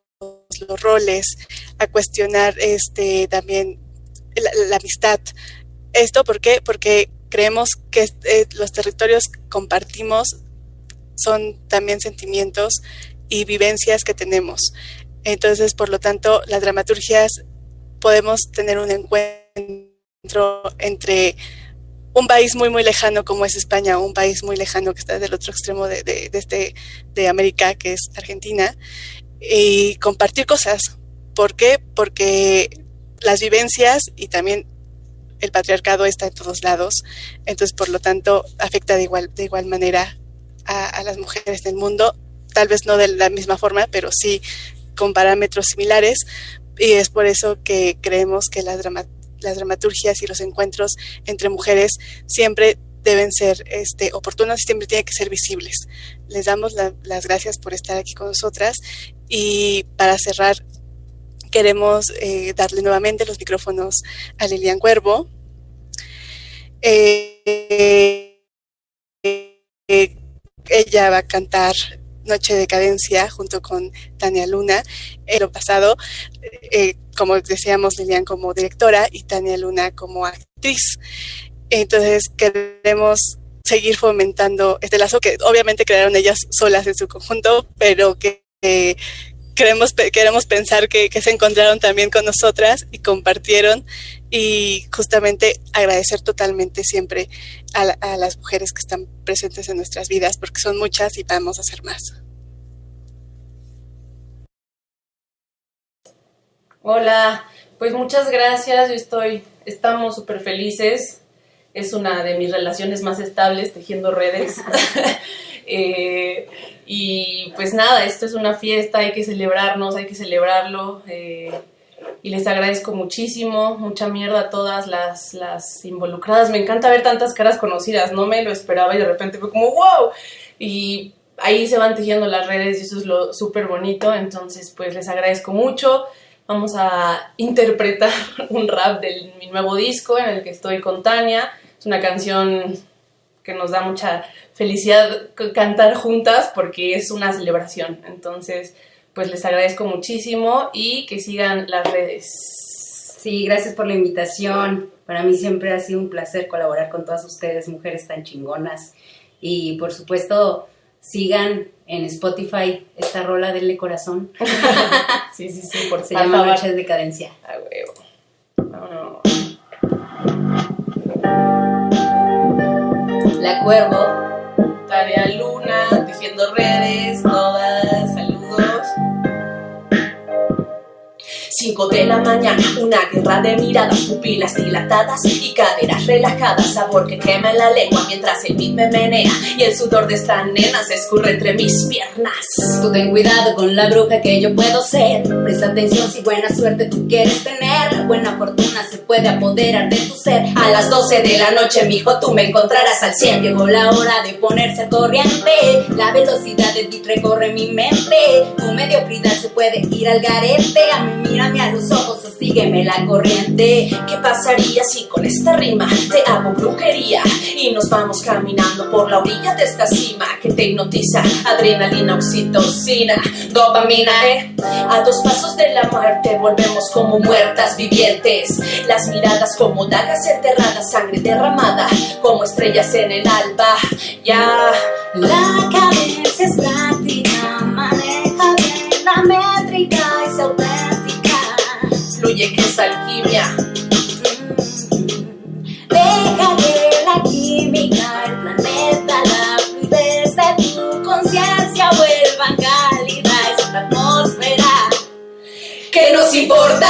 los roles, a cuestionar este también la, la amistad. ¿Esto por qué? Porque creemos que eh, los territorios compartimos son también sentimientos y vivencias que tenemos. Entonces, por lo tanto, las dramaturgias podemos tener un encuentro entre un país muy muy lejano como es España, un país muy lejano que está del otro extremo de, de, de, este, de América, que es Argentina, y compartir cosas. ¿Por qué? Porque las vivencias y también el patriarcado está en todos lados, entonces por lo tanto afecta de igual, de igual manera a, las mujeres del mundo, tal vez no de la misma forma, pero sí con parámetros similares, y es por eso que creemos que drama, las dramaturgias y los encuentros entre mujeres siempre deben ser este, oportunos y siempre tienen que ser visibles. Les damos la, las gracias por estar aquí con nosotras y para cerrar queremos eh, darle nuevamente los micrófonos a Lilian Cuervo. Eh, eh, ella va a cantar Noche de Cadencia junto con Tania Luna. En lo pasado, eh, como decíamos, Lilian como directora y Tania Luna como actriz. Entonces queremos seguir fomentando este lazo que obviamente crearon ellas solas en su conjunto, pero que eh, queremos, queremos pensar que, se encontraron también con nosotras y compartieron y justamente agradecer totalmente siempre a, a, las mujeres que están presentes en nuestras vidas porque son muchas y vamos a hacer más. Hola, pues muchas gracias, yo estoy, estamos súper felices, es una de mis relaciones más estables tejiendo redes. eh, y pues nada, esto es una fiesta, hay que celebrarnos, hay que celebrarlo. Eh, y les agradezco muchísimo, mucha mierda a todas las, las involucradas. Me encanta ver tantas caras conocidas, no me lo esperaba y de repente fue como wow. Y ahí se van tejiendo las redes y eso es lo súper bonito. Entonces, pues les agradezco mucho. Vamos a interpretar un rap de mi nuevo disco en el que estoy con Tania. Es una canción que nos da mucha felicidad cantar juntas porque es una celebración. Entonces, pues les agradezco muchísimo y que sigan las redes. Sí, gracias por la invitación. Para mí siempre ha sido un placer colaborar con todas ustedes, mujeres tan chingonas. Y por supuesto, sigan en Spotify esta rola Denle Corazón. sí, sí, sí, por Se favor. llama Noches de Cadencia. A huevo. Vámonos. La Cuervo. Tarea Luna, tejiendo redes, 5 de la mañana, una guerra de miradas, pupilas dilatadas y caderas relajadas, sabor que quema en la lengua mientras el beat me menea y el sudor de esta nena se escurre entre mis piernas. Tú ten cuidado con la bruja que yo puedo ser. Presta atención si buena suerte tú quieres tener. Buena fortuna se puede apoderar de tu ser. A las 12 de la noche, mijo, tú me encontrarás al 100. Llegó la hora de ponerse al corriente. La velocidad del beat recorre mi mente. Tu mediocridad se puede ir al garete. A mí a los ojos o sígueme la corriente. ¿Qué pasaría si con esta rima te hago brujería y nos vamos caminando por la orilla de esta cima que te hipnotiza? Adrenalina, oxitocina, dopamina, ¿eh? A dos pasos de la muerte volvemos como muertas vivientes. Las miradas como dagas enterradas, sangre derramada como estrellas en el alba. Ya. La cabeza es Que es alquimia. Deja que la química, el planeta, la fluidez de tu conciencia vuelvan cálida esta atmósfera. ¿Qué nos importa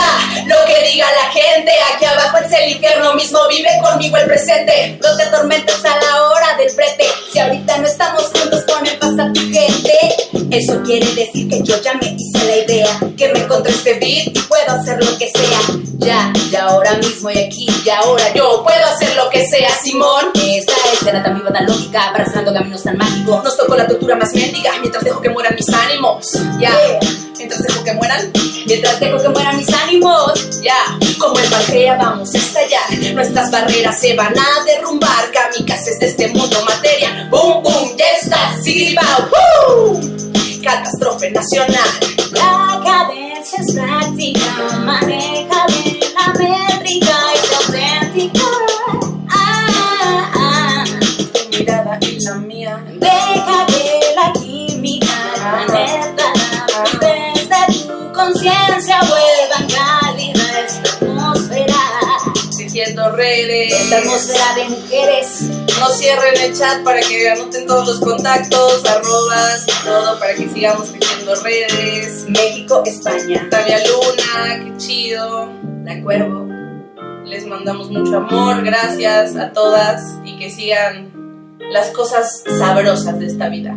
que diga la gente? Aquí abajo es el infierno mismo, vive conmigo el presente. No te atormentes a la hora del brete. Si ahorita no estamos juntos, pon en paz a tu gente. Eso quiere decir que yo ya me hice la idea. Que me encontré este beat y puedo hacer lo que sea. Ya, ya ahora mismo y aquí, y ahora Yo puedo hacer que sea, Simón. Esta escena tan viva, tan lógica, abrazando caminos tan mágicos. Nos tocó la tortura más mendiga mientras dejo que mueran mis ánimos. Ya, mientras dejo que mueran, Mientras dejo que mueran mis ánimos. ya. Como el Pangea vamos a estallar. Nuestras barreras se van a derrumbar. Kamikazes de este mundo materia. Boom, boom, ya está. Sigibao, ¡woo! Catástrofe nacional. La cadencia es práctica, maneja Redes. Esta atmósfera de mujeres. No cierren el chat para que anoten todos los contactos, arrobas y todo para que sigamos tejiendo redes. México, España. Tania Luna, qué chido. La Cuervo. Les mandamos mucho amor, gracias a todas y que sigan las cosas sabrosas de esta vida.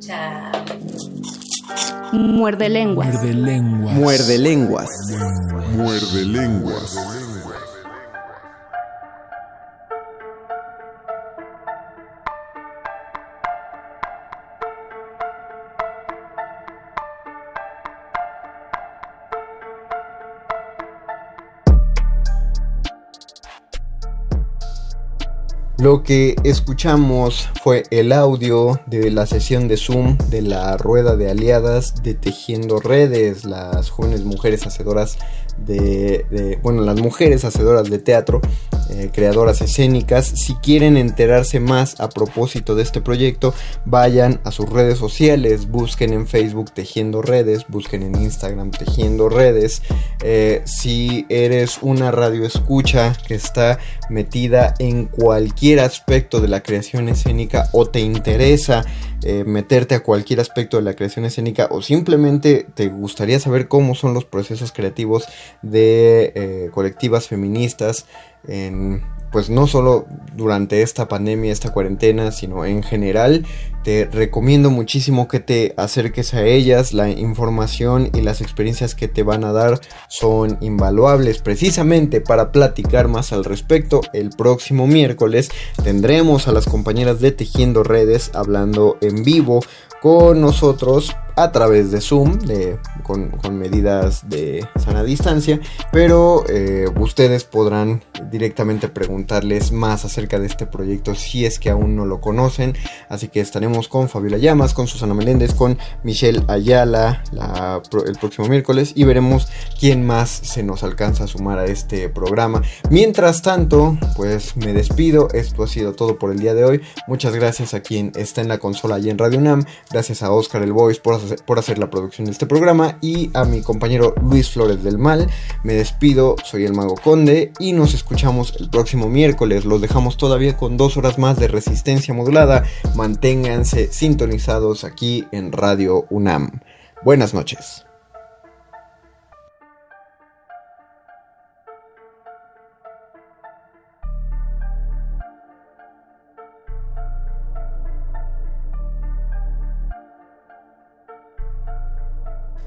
Chao. Muerde lenguas. Muerde lenguas. Muerde lenguas. Muerde lenguas. Lo que escuchamos fue el audio de la sesión de Zoom de la rueda de aliadas de Tejiendo Redes, las jóvenes mujeres hacedoras de, de- bueno, las mujeres hacedoras de teatro, eh, creadoras escénicas. Si quieren enterarse más a propósito de este proyecto, vayan a sus redes sociales, busquen en Facebook Tejiendo Redes, busquen en Instagram Tejiendo Redes. Eh, si eres una radio escucha que está metida en cualquier aspecto de la creación escénica o te interesa eh, meterte a cualquier aspecto de la creación escénica o simplemente te gustaría saber cómo son los procesos creativos de colectivas feministas en pues no solo durante esta pandemia, esta cuarentena, sino en general, te recomiendo muchísimo que te acerques a ellas. La información y las experiencias que te van a dar son invaluables. Precisamente para platicar más al respecto, el próximo miércoles tendremos a las compañeras de Tejiendo Redes hablando en vivo con nosotros a través de Zoom, con, medidas de sana distancia, pero eh, ustedes podrán directamente preguntarles más acerca de este proyecto si es que aún no lo conocen. Así que estaremos con Fabiola Llamas, con Susana Meléndez, con Michelle Ayala la, el próximo miércoles y veremos quién más se nos alcanza a sumar a este programa. Mientras tanto, pues me despido. Esto ha sido todo por el día de hoy. Muchas gracias a quien está en la consola y en Radio UNAM. Gracias a Oscar el Voice por por hacer la producción de este programa y a mi compañero Luis Flores del Mal. Me despido, soy el Mago Conde y nos escuchamos el próximo miércoles. Los dejamos todavía con dos horas más de resistencia modulada. Manténganse sintonizados aquí en Radio UNAM. Buenas noches.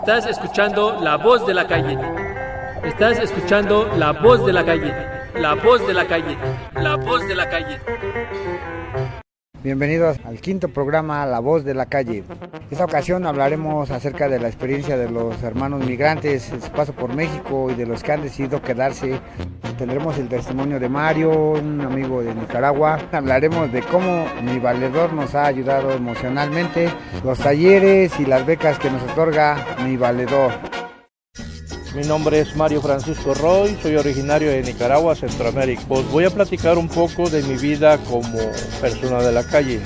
Estás escuchando la voz de la calle. Estás escuchando la voz de la calle. La voz de la calle. La voz de la calle. Bienvenidos al quinto programa La Voz de la Calle. Esta ocasión hablaremos acerca de la experiencia de los hermanos migrantes, su paso por México y de los que han decidido quedarse. Tendremos el testimonio de Mario, un amigo de Nicaragua. Hablaremos de cómo mi valedor nos ha ayudado emocionalmente, los talleres y las becas que nos otorga mi valedor. Mi nombre es Mario Francisco Roy, soy originario de Nicaragua, Centroamérica. Os voy a platicar un poco de mi vida como persona de la calle.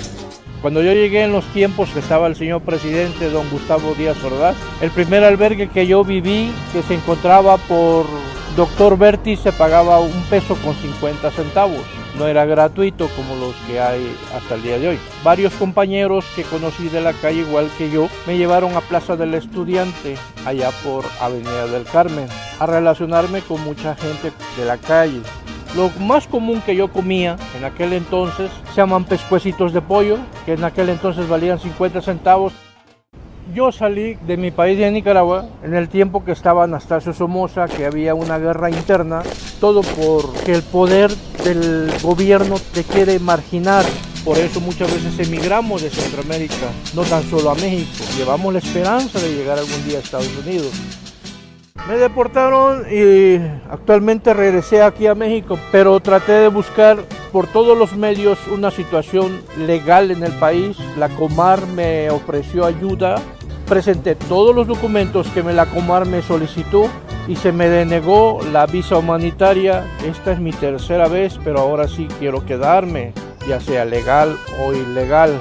Cuando yo llegué en los tiempos que estaba el señor presidente don Gustavo Díaz Ordaz, el primer albergue que yo viví, que se encontraba por Doctor Berti, se pagaba un peso con 50 centavos no era gratuito como los que hay hasta el día de hoy. Varios compañeros que conocí de la calle igual que yo me llevaron a Plaza del Estudiante, allá por Avenida del Carmen, a relacionarme con mucha gente de la calle. Lo más común que yo comía en aquel entonces se llaman pescuecitos de pollo, que en aquel entonces valían 50 centavos. Yo salí de mi país de Nicaragua en el tiempo que estaba Anastasio Somoza, que había una guerra interna, todo porque el poder del gobierno te quiere marginar. Por eso muchas veces emigramos de Centroamérica, no tan solo a México. Llevamos la esperanza de llegar algún día a Estados Unidos. Me deportaron y actualmente regresé aquí a México, pero traté de buscar por todos los medios una situación legal en el país. La Comar me ofreció ayuda, presenté todos los documentos que la Comar me solicitó y se me denegó la visa humanitaria. Esta es mi tercera vez, pero ahora sí quiero quedarme, ya sea legal o ilegal.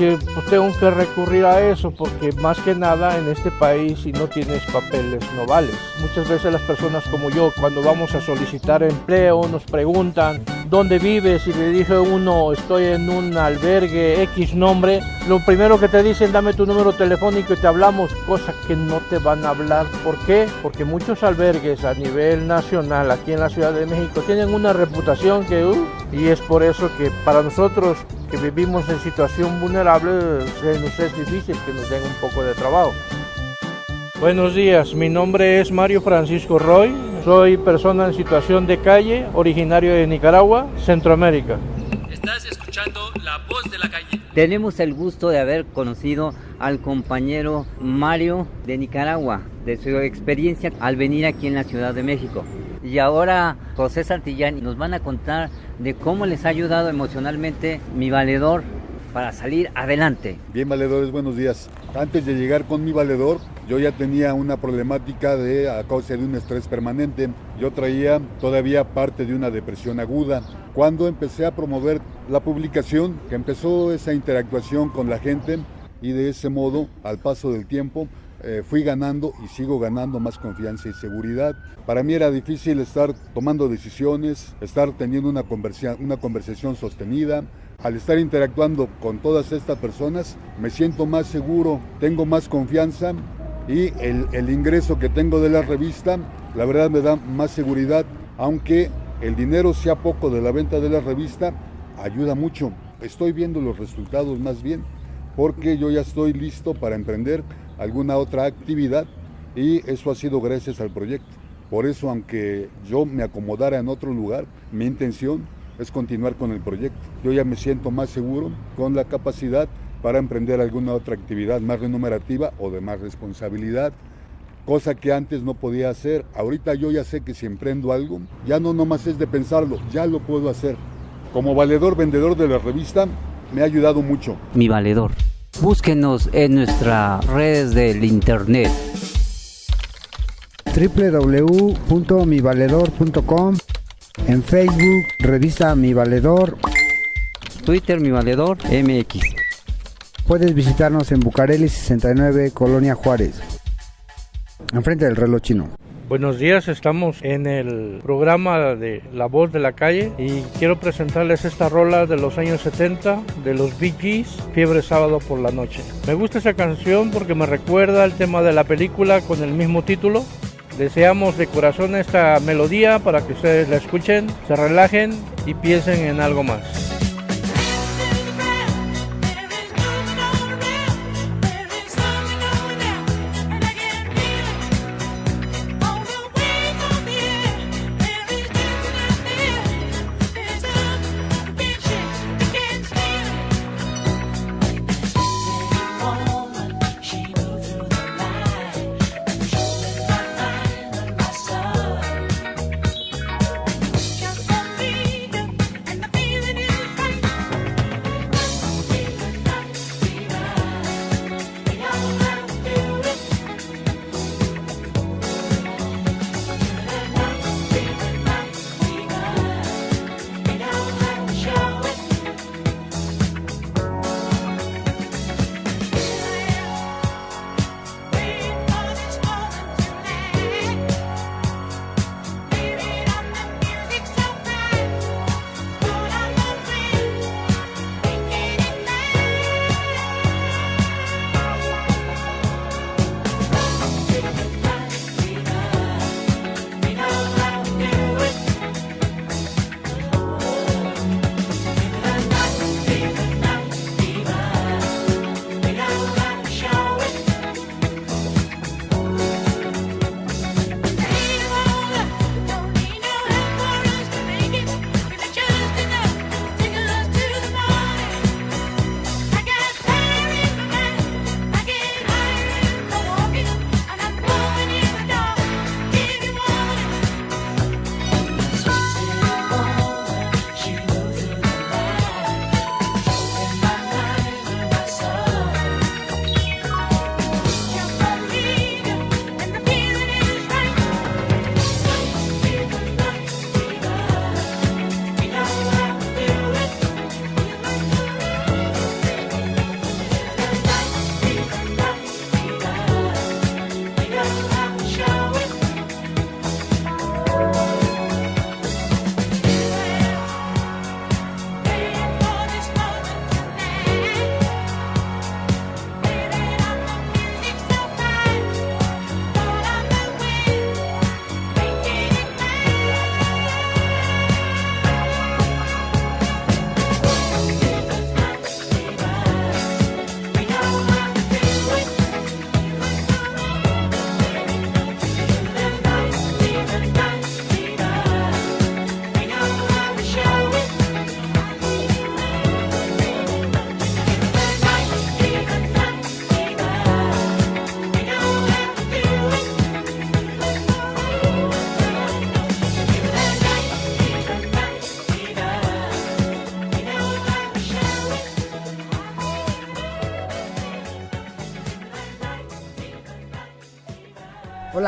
Que pues, tengo que recurrir a eso porque más que nada en este país si no tienes papeles no vales. Muchas veces las personas como yo cuando vamos a solicitar empleo nos preguntan dónde vives y le dije uno estoy en un albergue X nombre, lo primero que te dicen dame tu número telefónico y te hablamos, cosa que no te van a hablar. ¿Por qué? Porque muchos albergues a nivel nacional aquí en la Ciudad de México tienen una reputación que uh, y es por eso que para nosotros que vivimos en situación vulnerable nos es difícil que nos den un poco de trabajo. Buenos días, mi nombre es Mario Francisco Roy, soy persona en situación de calle, originario de Nicaragua, Centroamérica. Estás escuchando La Voz de la Calle. Tenemos el gusto de haber conocido al compañero Mario de Nicaragua, de su experiencia al venir aquí en la Ciudad de México. Y ahora José Santillán nos van a contar de cómo les ha ayudado emocionalmente mi valedor para salir adelante. Bien, valedores, buenos días. Antes de llegar con mi valedor, yo ya tenía una problemática de a causa de un estrés permanente. Yo traía todavía parte de una depresión aguda. Cuando empecé a promover la publicación, que empezó esa interactuación con la gente y de ese modo, al paso del tiempo, eh, fui ganando y sigo ganando más confianza y seguridad. Para mí era difícil estar tomando decisiones, estar teniendo una, conversa una conversación sostenida. Al estar interactuando con todas estas personas, me siento más seguro, tengo más confianza y el, el ingreso que tengo de la revista, la verdad me da más seguridad, aunque el dinero sea poco de la venta de la revista, ayuda mucho. Estoy viendo los resultados más bien porque yo ya estoy listo para emprender alguna otra actividad y eso ha sido gracias al proyecto. Por eso, aunque yo me acomodara en otro lugar, mi intención es continuar con el proyecto. Yo ya me siento más seguro con la capacidad para emprender alguna otra actividad más remunerativa o de más responsabilidad, cosa que antes no podía hacer. Ahorita yo ya sé que si emprendo algo, ya no nomás es de pensarlo, ya lo puedo hacer. Como valedor vendedor de la revista, me ha ayudado mucho. Mi valedor. Búsquenos en nuestras redes del internet. www.mivaledor.com En Facebook, revista Mi Valedor. Twitter Mi Valedor MX. Puedes visitarnos en Bucareli 69, Colonia Juárez. Enfrente del reloj chino. Buenos días, estamos en el programa de La Voz de la Calle y quiero presentarles esta rola de los años 70 de los Bee Gees, Fiebre Sábado por la Noche. Me gusta esa canción porque me recuerda el tema de la película con el mismo título. Deseamos de corazón esta melodía para que ustedes la escuchen, se relajen y piensen en algo más.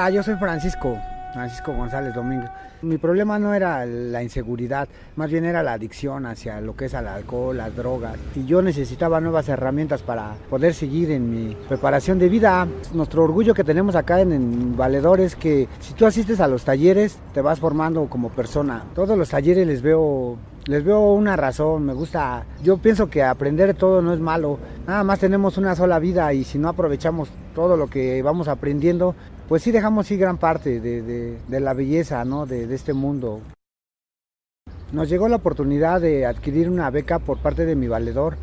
Hola, yo soy Francisco, Francisco González Domínguez. Mi problema no era la inseguridad, más bien era la adicción hacia lo que es al alcohol, las drogas. Y yo necesitaba nuevas herramientas para poder seguir en mi preparación de vida. Nuestro orgullo que tenemos acá en, en Valedor es que si tú asistes a los talleres, te vas formando como persona. Todos los talleres les veo les veo una razón, me gusta, yo pienso que aprender todo no es malo, nada más tenemos una sola vida y si no aprovechamos todo lo que vamos aprendiendo, pues sí dejamos ir gran parte de, de, la belleza ¿no? de, de este mundo. Nos llegó la oportunidad de adquirir una beca por parte de mi valedor.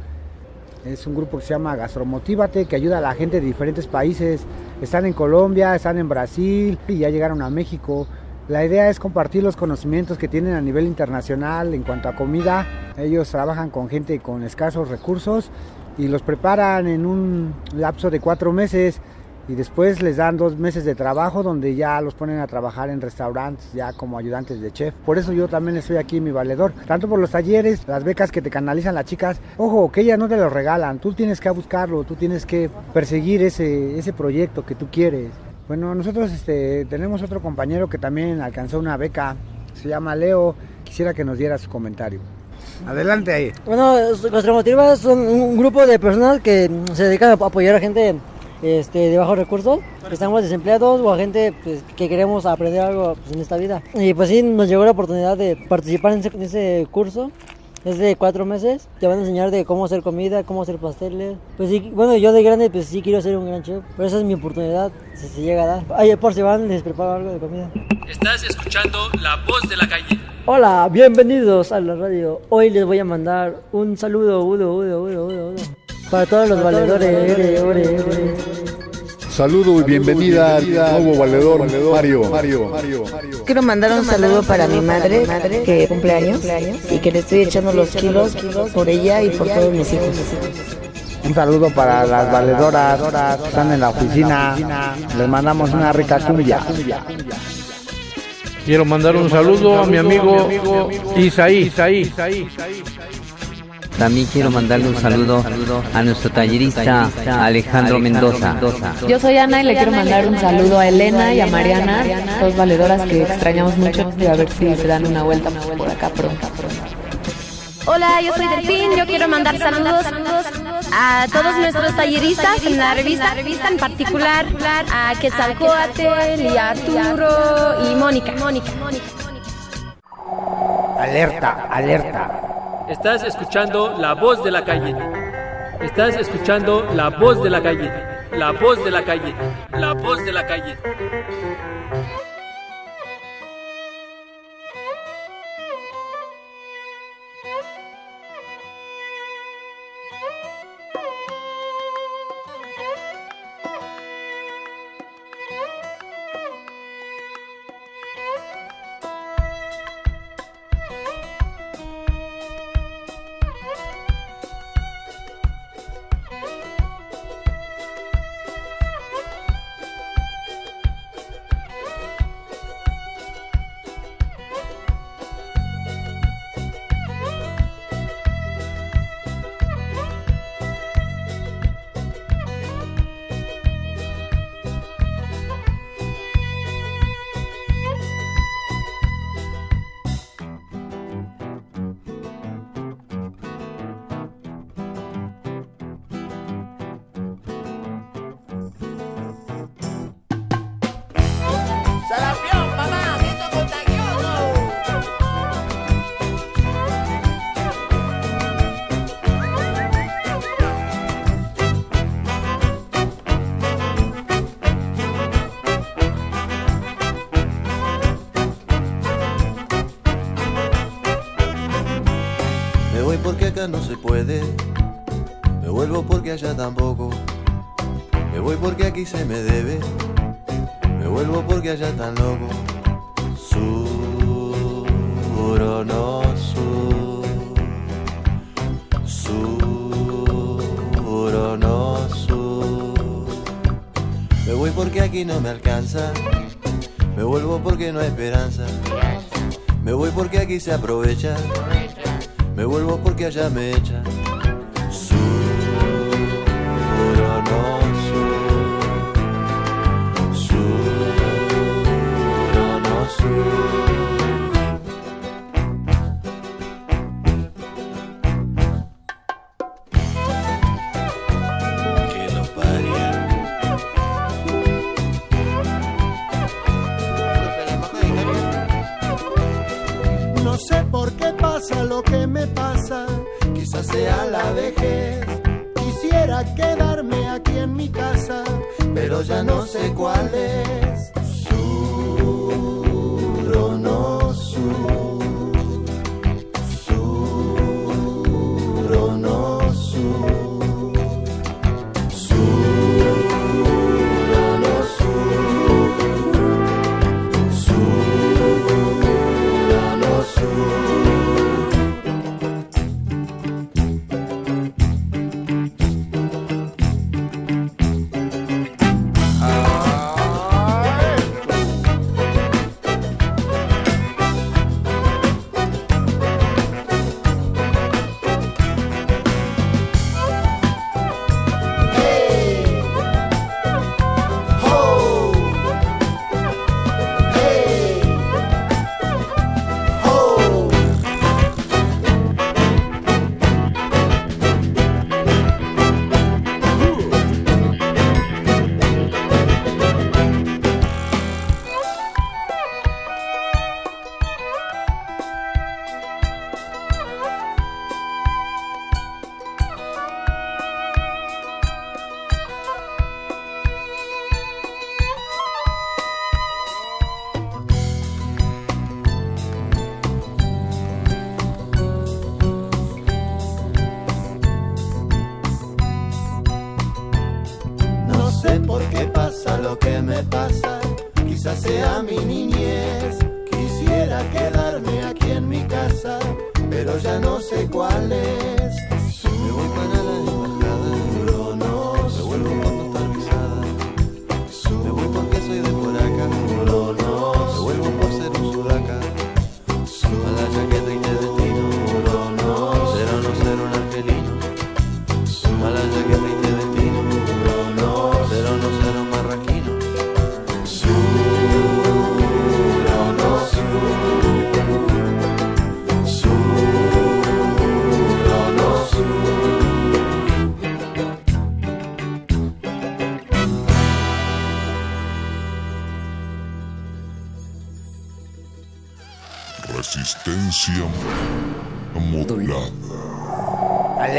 Es un grupo que se llama Gastromotívate, que ayuda a la gente de diferentes países. Están en Colombia, están en Brasil y ya llegaron a México. La idea es compartir los conocimientos que tienen a nivel internacional en cuanto a comida. Ellos trabajan con gente con escasos recursos y los preparan en un lapso de cuatro meses y después les dan dos meses de trabajo donde ya los ponen a trabajar en restaurantes ya como ayudantes de chef. Por eso yo también estoy aquí en mi valedor, tanto por los talleres, las becas que te canalizan las chicas. Ojo, que ellas no te lo regalan, tú tienes que buscarlo, tú tienes que perseguir ese, ese proyecto que tú quieres. Bueno, nosotros este, tenemos otro compañero que también alcanzó una beca, se llama Leo, quisiera que nos diera su comentario. Adelante ahí. Bueno, Gastromotiva son un grupo de personas que se dedican a apoyar a gente este, de bajos recursos, que estamos desempleados o a gente pues, que queremos aprender algo pues, en esta vida. Y pues sí, nos llegó la oportunidad de participar en ese, en ese curso. Es de cuatro meses, te van a enseñar de cómo hacer comida, cómo hacer pasteles. Pues sí, bueno, yo de grande pues sí quiero ser un gran chef, pero esa es mi oportunidad, si se llega a dar. Ay, por si van, les preparo algo de comida. Estás escuchando La Voz de la Calle. Hola, bienvenidos a la radio. Hoy les voy a mandar un saludo, udo, udo, udo, udo, udo. Para todos los valedores. ore, ore, ore. Saludo y bienvenida al nuevo valedor, Mario. Mario. Quiero mandar un saludo para mi madre, que cumple años y que le estoy echando los kilos por ella y por todos mis hijos. Un saludo para las valedoras que están en la oficina. Les mandamos una rica cumbia. Quiero mandar un saludo a mi amigo Isaí. También quiero mandarle un saludo a nuestro tallerista Alejandro Mendoza. Yo soy Ana y le quiero mandar un saludo a Elena y a Mariana, dos valedoras que extrañamos mucho y a ver si se dan una vuelta por acá pronto. Hola, yo soy Delfín. Yo quiero mandar saludos a todos nuestros talleristas en la revista, revista en particular a Quetzalcoatl y a Arturo y Mónica. Mónica. Alerta, alerta. Estás escuchando La Voz de la Calle. Estás escuchando La Voz de la Calle. La Voz de la Calle. La Voz de la Calle. Aquí se me debe. Me vuelvo porque allá tan loco. Sur o no sur. Sur no sur. Me voy porque aquí no me alcanza. Me vuelvo porque no hay esperanza. Me voy porque aquí se aprovecha. Me vuelvo porque allá me echan.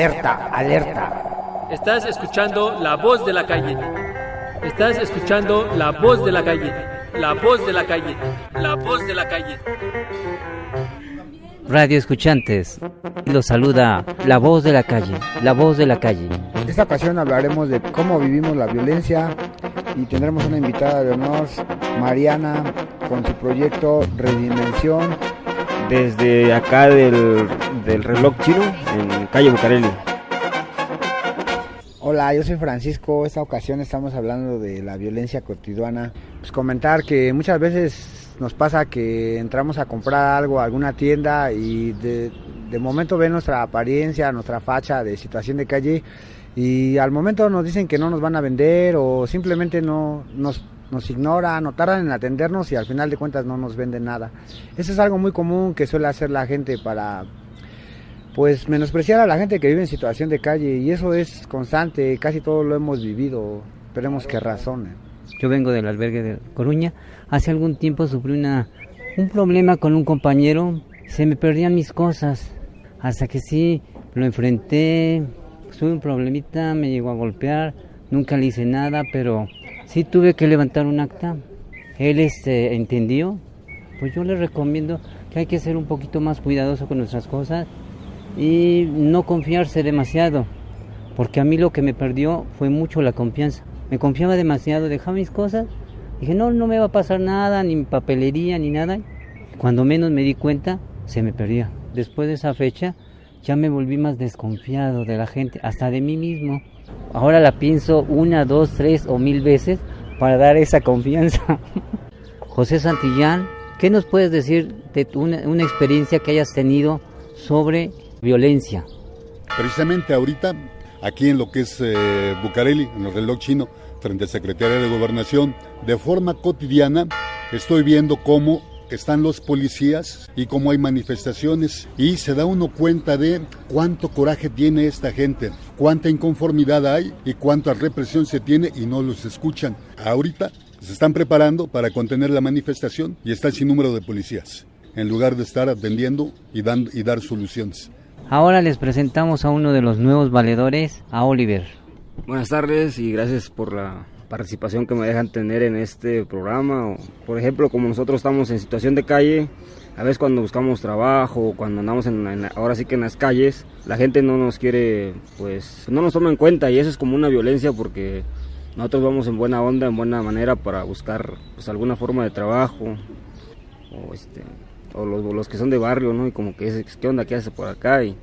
Alerta, alerta. Estás escuchando la voz de la calle. Estás escuchando la voz de la calle. La voz de la calle. La voz de la calle. Radio escuchantes, los saluda la voz de la calle, la voz de la calle. En esta ocasión hablaremos de cómo vivimos la violencia y tendremos una invitada de honor, Mariana, con su proyecto Redimensión. Desde acá del, del reloj chino, en calle Bucareli. Hola, yo soy Francisco. Esta ocasión estamos hablando de la violencia cotidiana. Pues comentar que muchas veces nos pasa que entramos a comprar algo a alguna tienda y de, de momento ven nuestra apariencia, nuestra facha de situación de calle y al momento nos dicen que no nos van a vender o simplemente no nos, nos ignoran o tardan en atendernos y al final de cuentas no nos venden nada. Eso es algo muy común que suele hacer la gente para pues menospreciar a la gente que vive en situación de calle y eso es constante, casi todos lo hemos vivido, esperemos que razonen. Yo vengo del albergue de Coruña. Hace algún tiempo sufrí una, un problema con un compañero. Se me perdían mis cosas. Hasta que sí lo enfrenté. Tuve un problemita, me llegó a golpear. Nunca le hice nada, pero sí tuve que levantar un acta. Él este, entendió. Pues yo le recomiendo que hay que ser un poquito más cuidadoso con nuestras cosas y no confiarse demasiado. Porque a mí lo que me perdió fue mucho la confianza. Me confiaba demasiado, dejaba mis cosas. Dije, no, no me va a pasar nada, ni papelería, ni nada. Cuando menos me di cuenta, se me perdía. Después de esa fecha, ya me volví más desconfiado de la gente, hasta de mí mismo. Ahora la pienso una, dos, tres o mil veces para dar esa confianza. José Santillán, ¿qué nos puedes decir de una, una experiencia que hayas tenido sobre violencia? Precisamente ahorita, aquí en lo que es eh, Bucareli, en el reloj chino, frente al Secretario de Gobernación, de forma cotidiana estoy viendo cómo están los policías y cómo hay manifestaciones y se da uno cuenta de cuánto coraje tiene esta gente, cuánta inconformidad hay y cuánta represión se tiene y no los escuchan. Ahorita se están preparando para contener la manifestación y está el sinnúmero de policías. en lugar de estar atendiendo y, dando, y dar soluciones. Ahora les presentamos a uno de los nuevos valedores, a Oliver. Buenas tardes y gracias por la participación que me dejan tener en este programa. Por ejemplo, como nosotros estamos en situación de calle, a veces cuando buscamos trabajo, cuando andamos en, ahora sí que en las calles, la gente no nos quiere, pues no nos toma en cuenta y eso es como una violencia porque nosotros vamos en buena onda, en buena manera para buscar pues alguna forma de trabajo o este o los, los que son de barrio, ¿no? Y como que ¿qué onda? ¿Qué hace por acá? Y,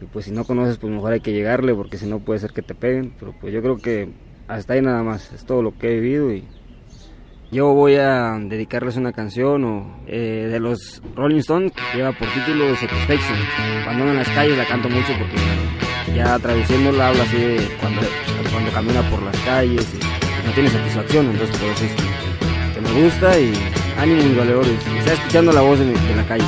y pues si no conoces, pues mejor hay que llegarle porque si no puede ser que te peguen. Pero pues yo creo que hasta ahí nada más, es todo lo que he vivido y yo voy a dedicarles una canción o, eh, de los Rolling Stones que lleva por título Satisfaction. Cuando ando en las calles la canto mucho porque ya traduciéndola habla así de cuando, cuando camina por las calles y no tiene satisfacción, entonces por eso es que, me gusta y ánimo mis valedores. Está escuchando la voz de, de la calle.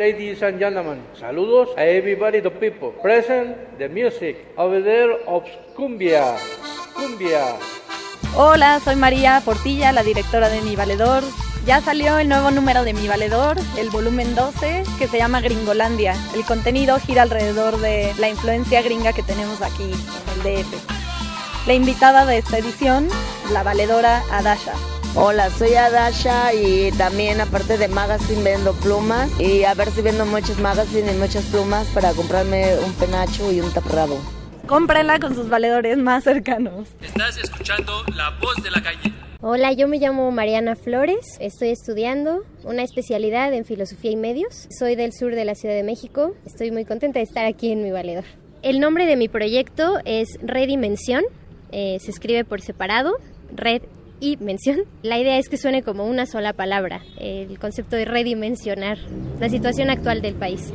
Ladies and gentlemen, saludos a everybody the people present the music over there of Cumbia. Cumbia. Hola, soy María Portilla, la directora de Mi Valedor. Ya salió el nuevo número de Mi Valedor, el volumen 12, que se llama Gringolandia. El contenido gira alrededor de la influencia gringa que tenemos aquí en el DF. La invitada de esta edición, la valedora Adasha. Hola, soy Adasha y también aparte de magazine vendo plumas y a ver si vendo muchos magazines y muchas plumas para comprarme un penacho y un taparrabo. Cómprenla con sus valedores más cercanos. Estás escuchando La Voz de la Calle. Hola, yo me llamo Mariana Flores, estoy estudiando una especialidad en filosofía y medios. Soy del sur de la Ciudad de México, estoy muy contenta de estar aquí en mi valedor. El nombre de mi proyecto es Redimensión, eh, se escribe por separado, red y mención. La idea es que suene como una sola palabra, el concepto de redimensionar la situación actual del país.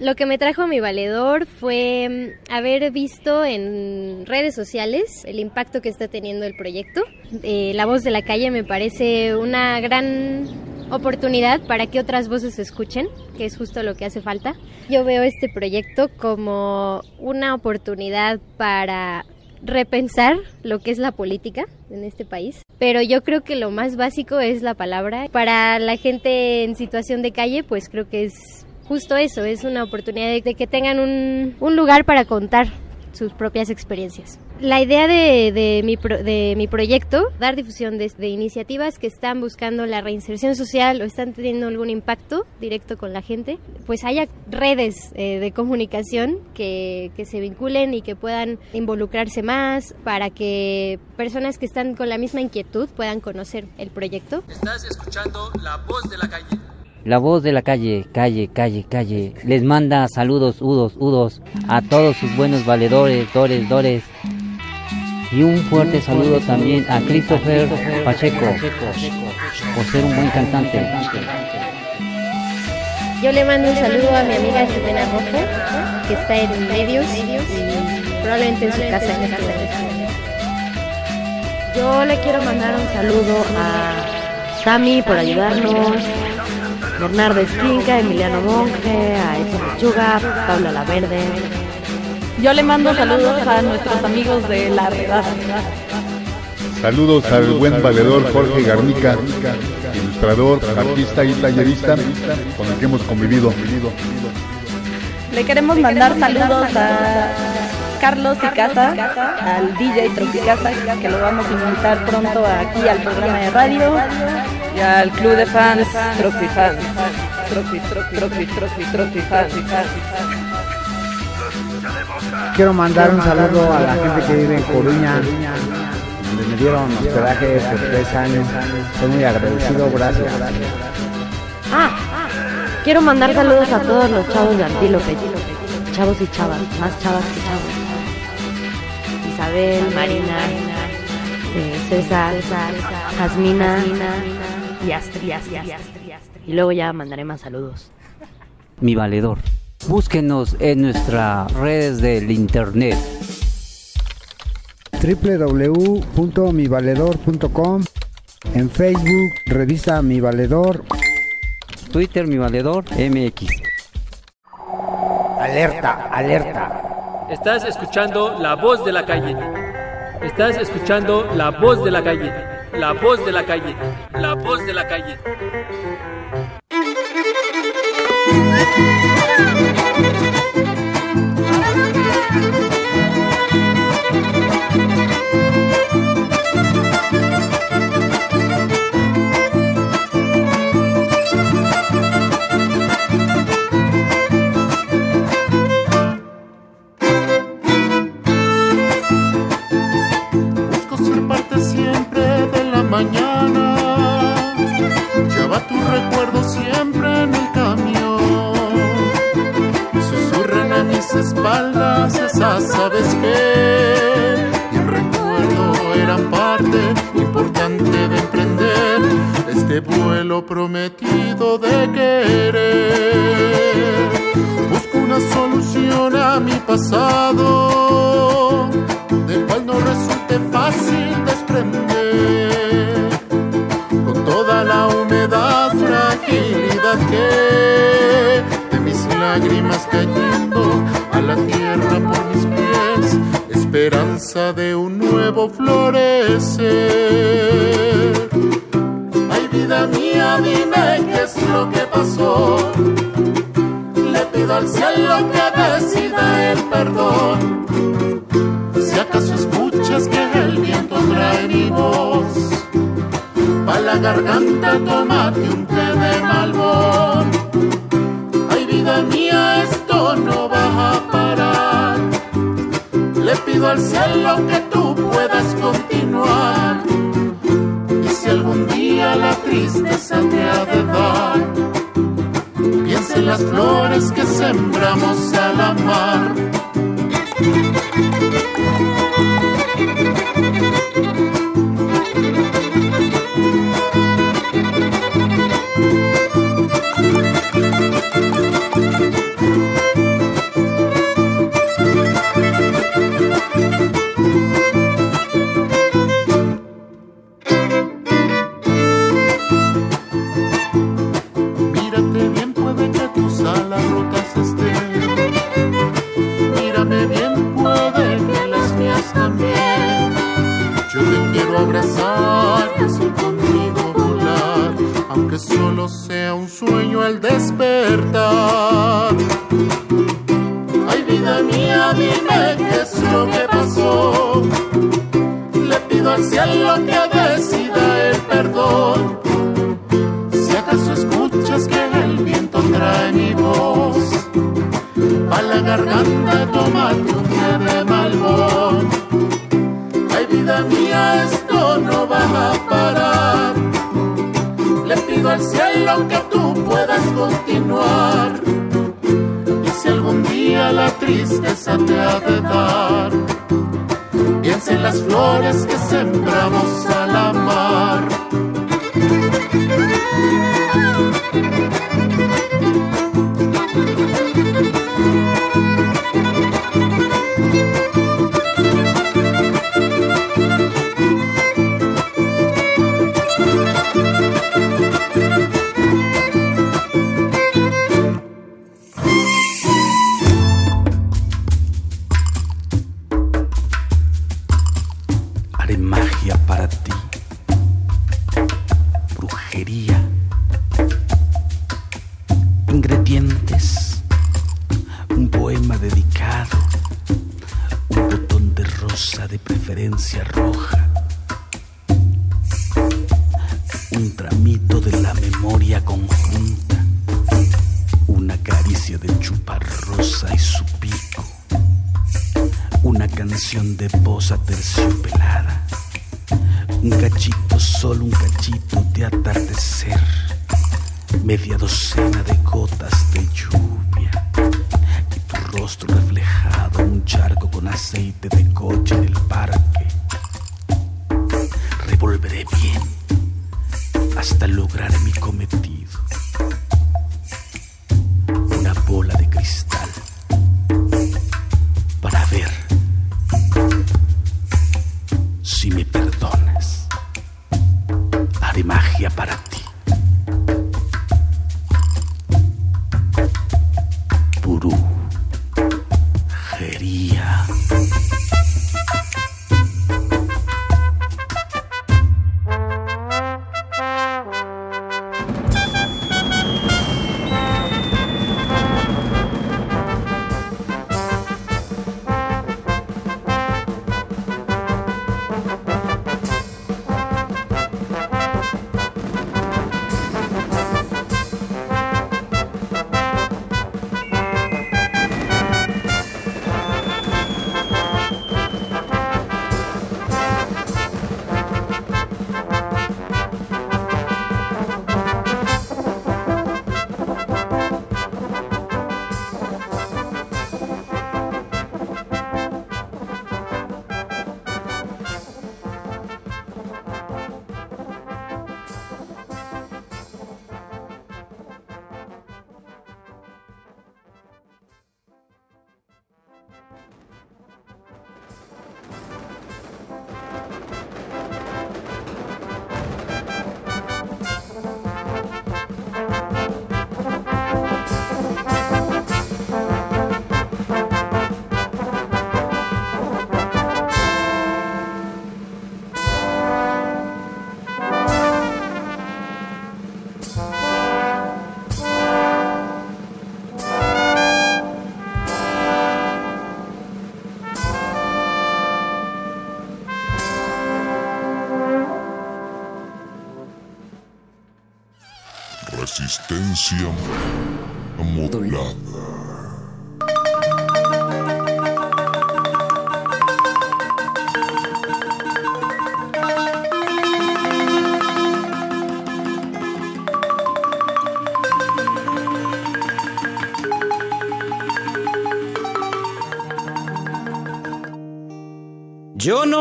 Lo que me trajo a mi valedor fue mm, haber visto en redes sociales el impacto que está teniendo el proyecto. Eh, la voz de la calle me parece una gran oportunidad para que otras voces se escuchen, que es justo lo que hace falta. Yo veo este proyecto como una oportunidad para repensar lo que es la política en este país. Pero yo creo que lo más básico es la palabra. Para la gente en situación de calle, pues creo que es justo eso, es una oportunidad de, que tengan un, un, lugar para contar sus propias experiencias. La idea de, de, mi, de mi, proyecto, dar difusión de, de, iniciativas que están buscando la reinserción social o están teniendo algún impacto directo con la gente, pues haya redes eh, de comunicación que, que se vinculen y que puedan involucrarse más para que personas que están con la misma inquietud puedan conocer el proyecto. Estás escuchando La Voz de la Calle. La voz de la calle, calle, calle, calle, les manda saludos udos, udos a todos sus buenos valedores, dores, dores. Y un fuerte saludo también a Christopher Pacheco por ser un buen cantante. Yo le mando un saludo a mi amiga Jimena Rojo, que está en medios y probablemente en su casa en este momento. Yo le quiero mandar un saludo a Sami por ayudarnos, Bernardo Esquinca, Emiliano Monge, a Edson Lechuga, Paula La Verde. Yo le mando saludos a nuestros amigos de La Redada. Saludos al buen valedor Jorge Garnica, ilustrador, artista y tallerista con el que hemos convivido. Le queremos mandar saludos a Carlos y Casa, al DJ Tropicasa, que lo vamos a invitar pronto aquí al programa de radio, y al club de fans Tropifans. Tropi, tropi, tropi, tropi, tropi, fans. Quiero mandar un saludo a la gente que vive en Coruña, donde me dieron hospedaje por tres años. Estoy muy agradecido, gracias. Ah, quiero mandar saludos a todos los chavos de Antílope, chavos y chavas, más chavas que chavos. Isabel, Marina, eh, César, Jasmina y Astrid. Y luego ya mandaré más saludos. Mi valedor. Búsquenos en nuestras redes del internet. www.mivaledor.com En Facebook, revista Mi Valedor. Twitter, Mi Valedor MX. Alerta, alerta. Estás escuchando La Voz de la Calle. Estás escuchando La Voz de la Calle. La Voz de la Calle. La Voz de la Calle. Siempre de la mañana. Lleva tu recuerdo sabes que el recuerdo eran parte importante de emprender este vuelo prometido de querer. Busco una solución a mi pasado, del cual no resulte fácil desprender. Con toda la humedad, fragilidad que de mis lágrimas cayendo a la tierra por pies, de un nuevo florecer. Ay, vida mía, dime qué es lo que pasó. Le pido al cielo que decida el perdón. Si acaso escuchas que el viento trae mi voz, pa' la garganta tómate un té de malbón. Ay, vida mía, subido al cielo que tú puedas continuar. Y si algún día la tristeza te ha de dar, piensa en las flores que sembramos al amar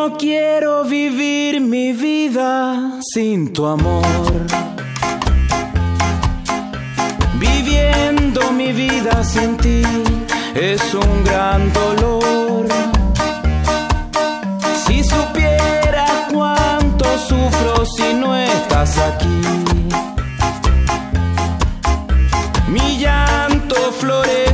no quiero vivir mi vida sin tu amor. Viviendo mi vida sin ti es un gran dolor. Si supiera cuánto sufro si no estás aquí. Mi llanto florece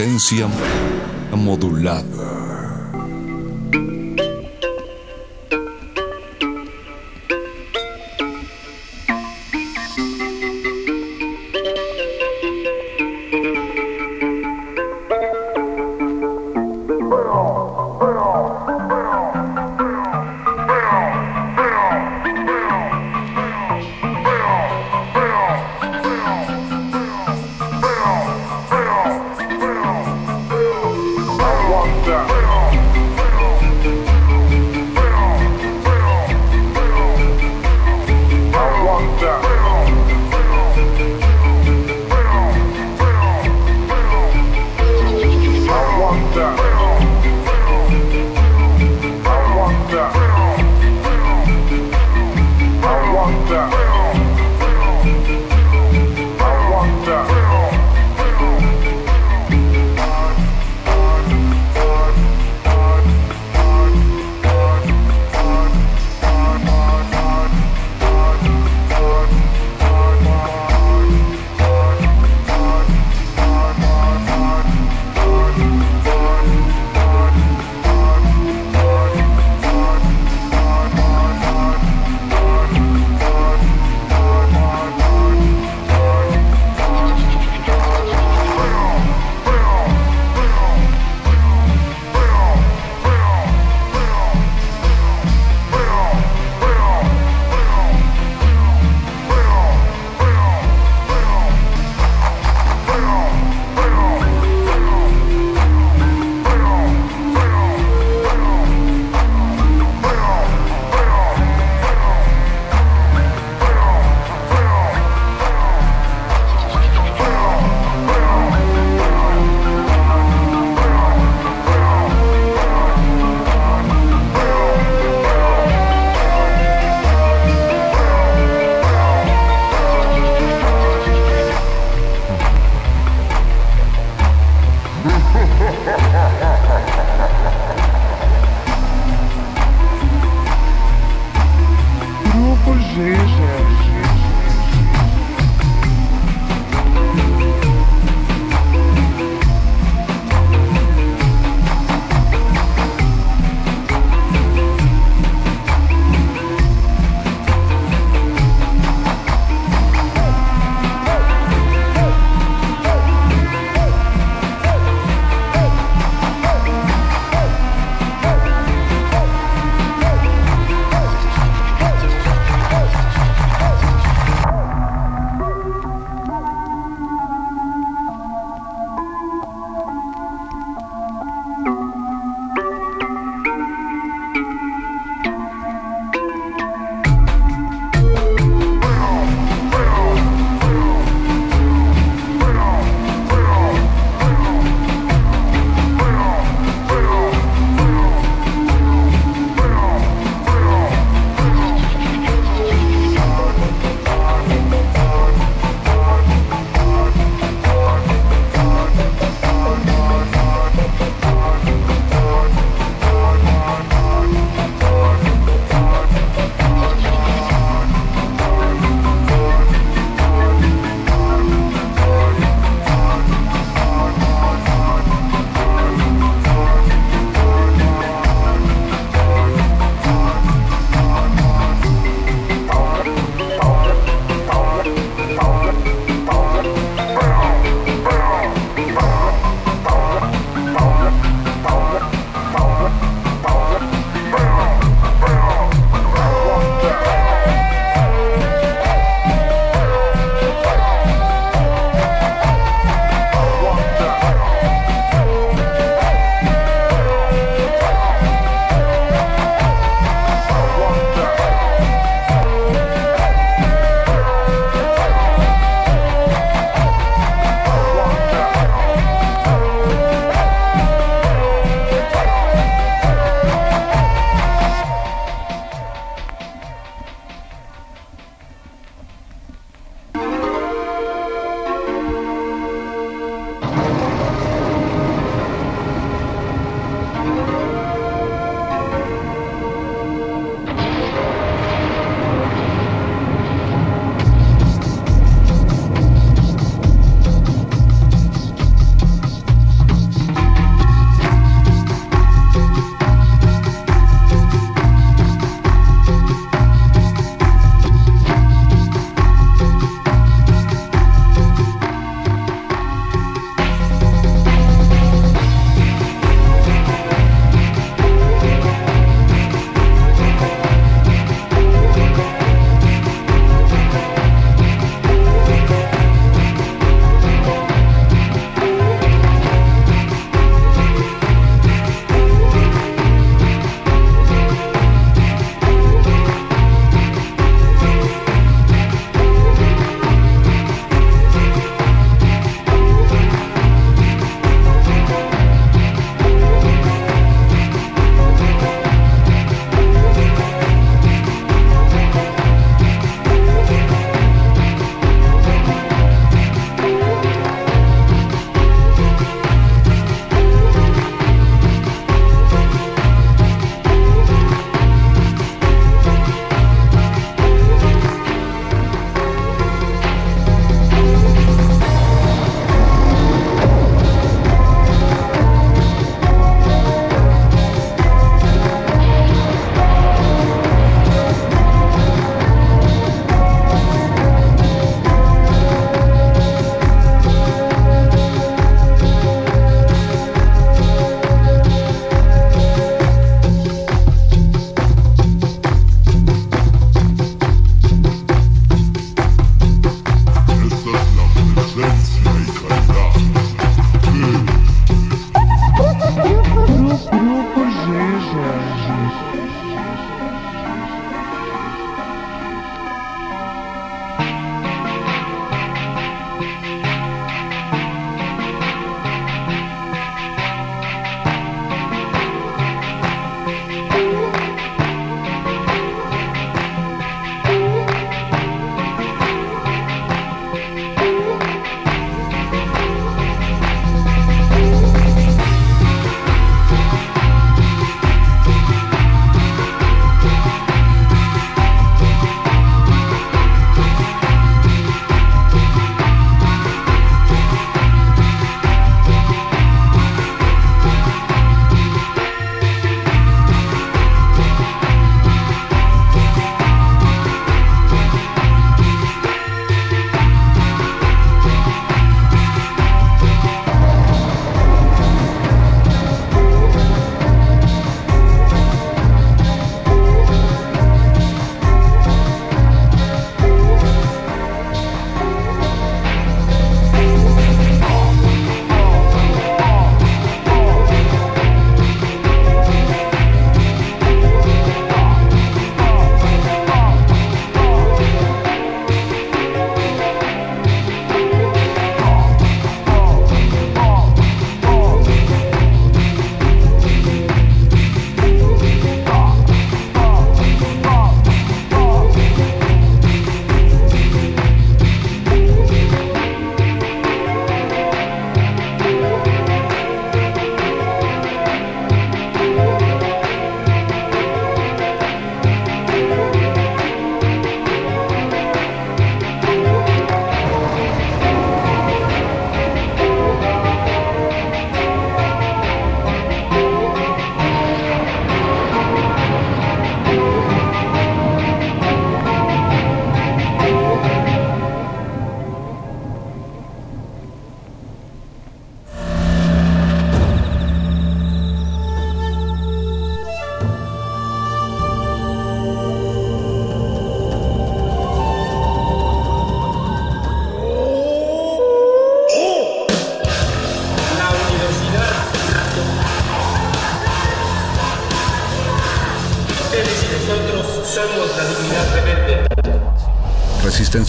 Resistencia modulada.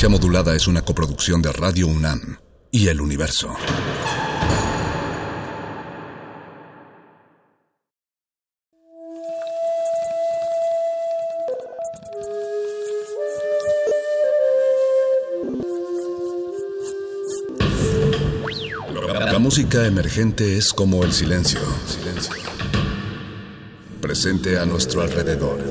Resistencia Modulada es una coproducción de Radio UNAM y El Universo. La música emergente es como el silencio. Silencio. Presente a nuestro alrededor.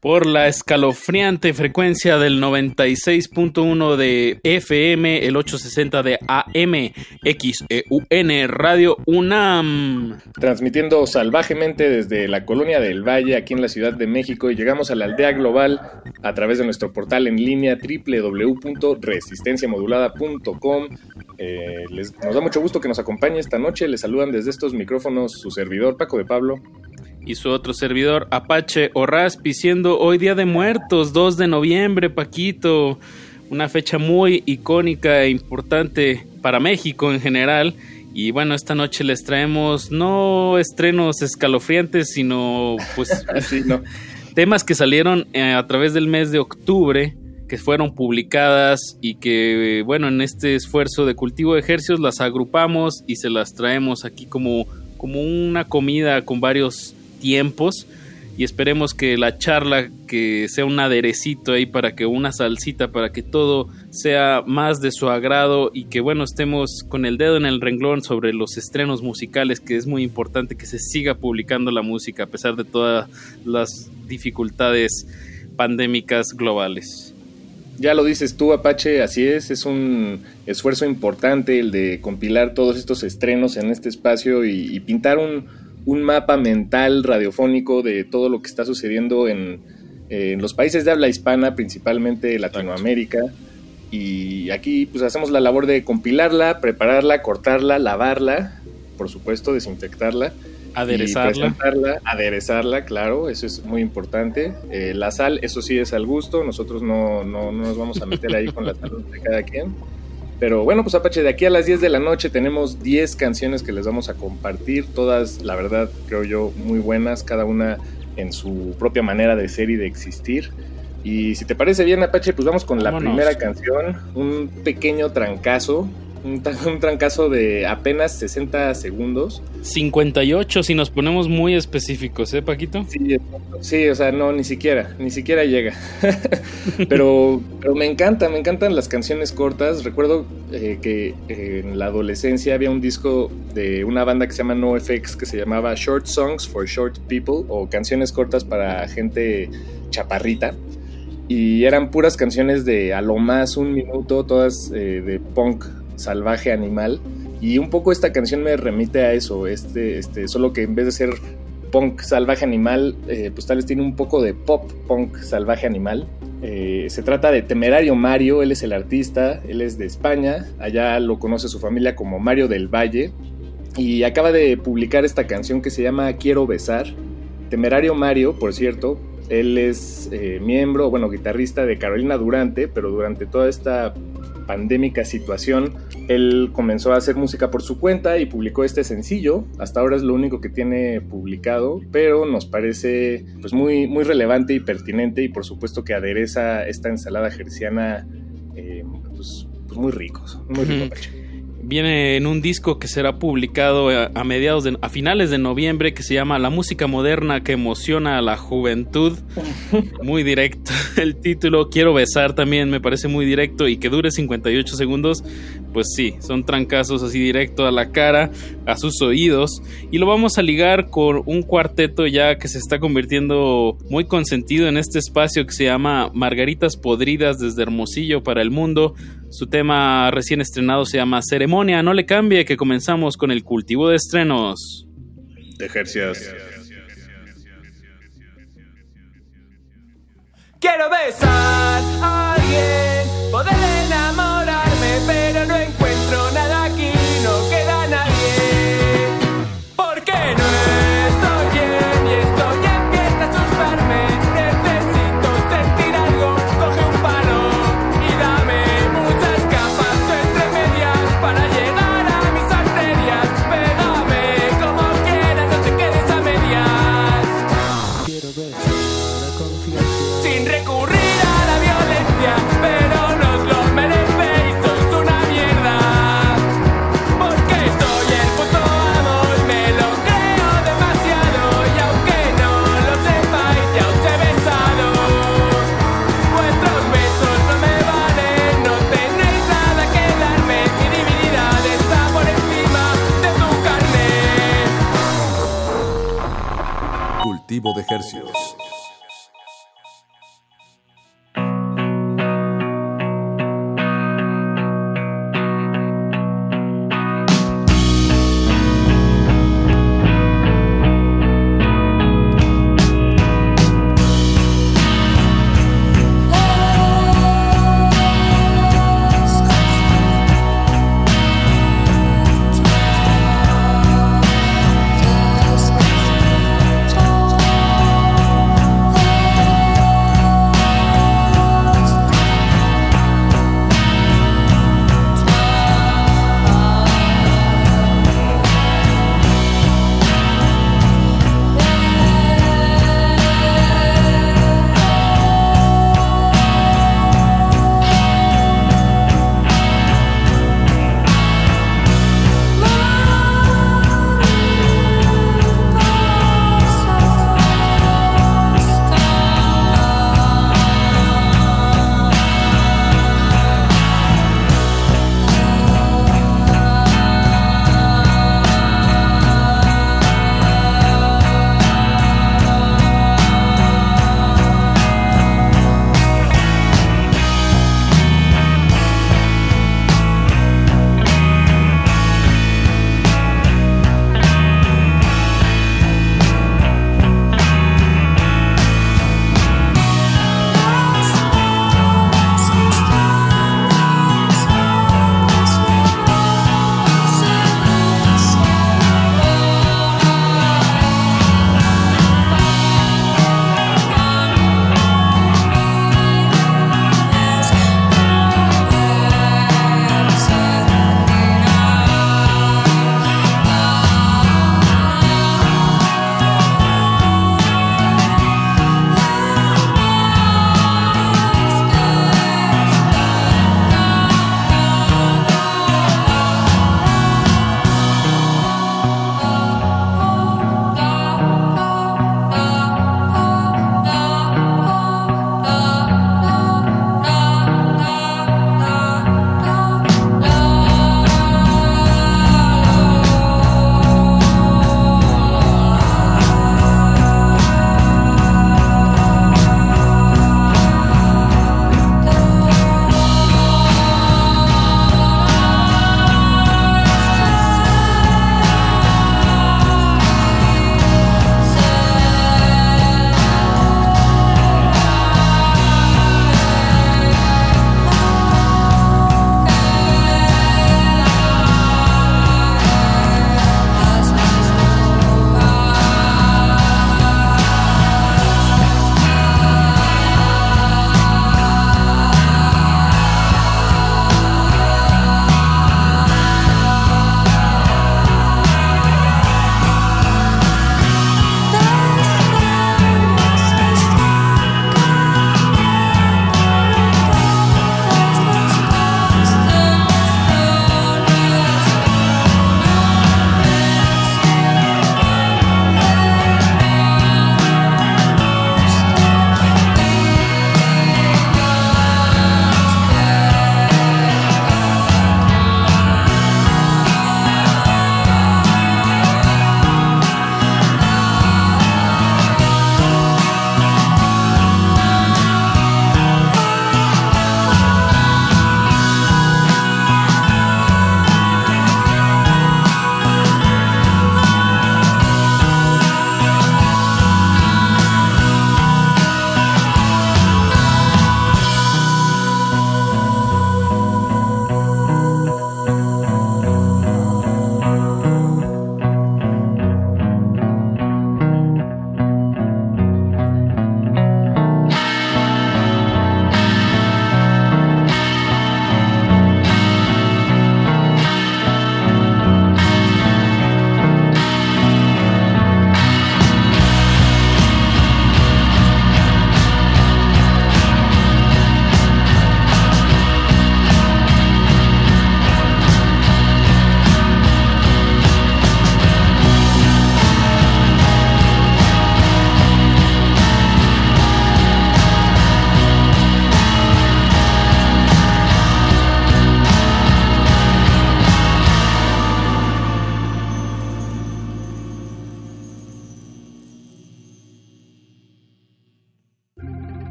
Por la escalofriante frecuencia del 96.1 de FM, el 860 de AM, XEUN, Radio UNAM. Transmitiendo salvajemente desde la colonia del Valle, aquí en la Ciudad de México, y llegamos a la aldea global a través de nuestro portal en línea www.resistenciamodulada.com. Eh, les, nos da mucho gusto que nos acompañe esta noche. Les saludan desde estos micrófonos su servidor Paco de Pablo y su otro servidor Apache o Raspi, siendo hoy Día de Muertos, 2 de noviembre, Paquito, una fecha muy icónica e importante para México en general. Y bueno, esta noche les traemos no estrenos escalofriantes, sino pues temas que salieron eh, a través del mes de octubre, que fueron publicadas y que bueno, en este esfuerzo de cultivo de ejercicios las agrupamos y se las traemos aquí como, como una comida con varios tiempos y esperemos que la charla que sea un aderecito ahí para que una salsita para que todo sea más de su agrado y que bueno estemos con el dedo en el renglón sobre los estrenos musicales que es muy importante que se siga publicando la música a pesar de todas las dificultades pandémicas globales. Ya lo dices tú, Apache, así es, es un esfuerzo importante el de compilar todos estos estrenos en este espacio y pintar un, un mapa mental radiofónico de todo lo que está sucediendo en, los países de habla hispana, principalmente Latinoamérica. Y aquí pues hacemos la labor de compilarla, prepararla, cortarla, lavarla, por supuesto, desinfectarla. Aderezarla. aderezarla, claro, eso es muy importante. Eh, la sal, eso sí es al gusto, nosotros no, no, no nos vamos a meter ahí con la salud de cada quien. Pero bueno, pues Apache, de aquí a las 10 de la noche tenemos 10 canciones que les vamos a compartir, todas, la verdad, creo yo, muy buenas, cada una en su propia manera de ser y de existir. Y si te parece bien, Apache, pues vamos con la primera canción, un pequeño trancazo un, trancazo de apenas 60 segundos. 58 si nos ponemos muy específicos, ¿eh, Paquito? Sí, o sea, no, ni siquiera, ni siquiera llega. pero, pero me encanta, me encantan las canciones cortas. Recuerdo eh, que eh, en la adolescencia había un disco de una banda que se llama NoFX que se llamaba Short Songs for Short People o canciones cortas para gente chaparrita y eran puras canciones de a lo más un minuto, todas de punk salvaje animal. Y un poco esta canción me remite a eso, este, este, solo que en vez de ser punk salvaje animal, eh, pues tal vez tiene un poco de pop punk salvaje animal. Eh, se trata de Temerario Mario, él es el artista, él es de España, allá lo conoce su familia como Mario del Valle y acaba de publicar esta canción que se llama Quiero besar. Temerario Mario, por cierto, él es eh, miembro, bueno, guitarrista de Carolina Durante, pero durante toda esta pandémica situación, él comenzó a hacer música por su cuenta y publicó este sencillo. Hasta ahora es lo único que tiene publicado, pero nos parece pues muy, muy relevante y pertinente y por supuesto que adereza esta ensalada gerciana eh, pues, pues, muy ricos, muy rico, viene en un disco que será publicado a, a mediados de, a finales de noviembre que se llama La música moderna que emociona a la juventud. Muy directo el título. Quiero besar también me parece muy directo y que dure 58 segundos. Pues sí, son trancazos así directo a la cara, a sus oídos y lo vamos a ligar con un cuarteto ya que se está convirtiendo muy consentido en este espacio que se llama Margaritas Podridas desde Hermosillo para el mundo. Su tema recién estrenado se llama Ceremonia, no le cambie que comenzamos con el cultivo de estrenos. De ejercicios. Quiero besar a alguien, poder enamorarme, pero no Cultivo de ejercicios.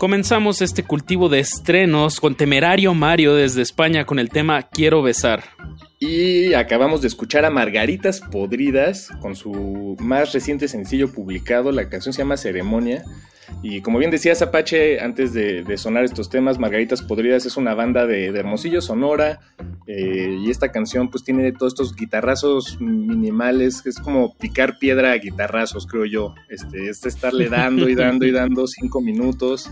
Comenzamos este cultivo de estrenos con Temerario Mario desde España con el tema Quiero besar. Y acabamos de escuchar a Margaritas Podridas con su más reciente sencillo publicado. La canción se llama Ceremonia. Y como bien decía Apache, antes de, de sonar estos temas, Margaritas Podridas es una banda de, de Hermosillo, Sonora. eh, y esta canción pues tiene todos estos guitarrazos minimales. Es como picar piedra a guitarrazos, creo yo. Este, es estarle dando y dando y dando cinco minutos.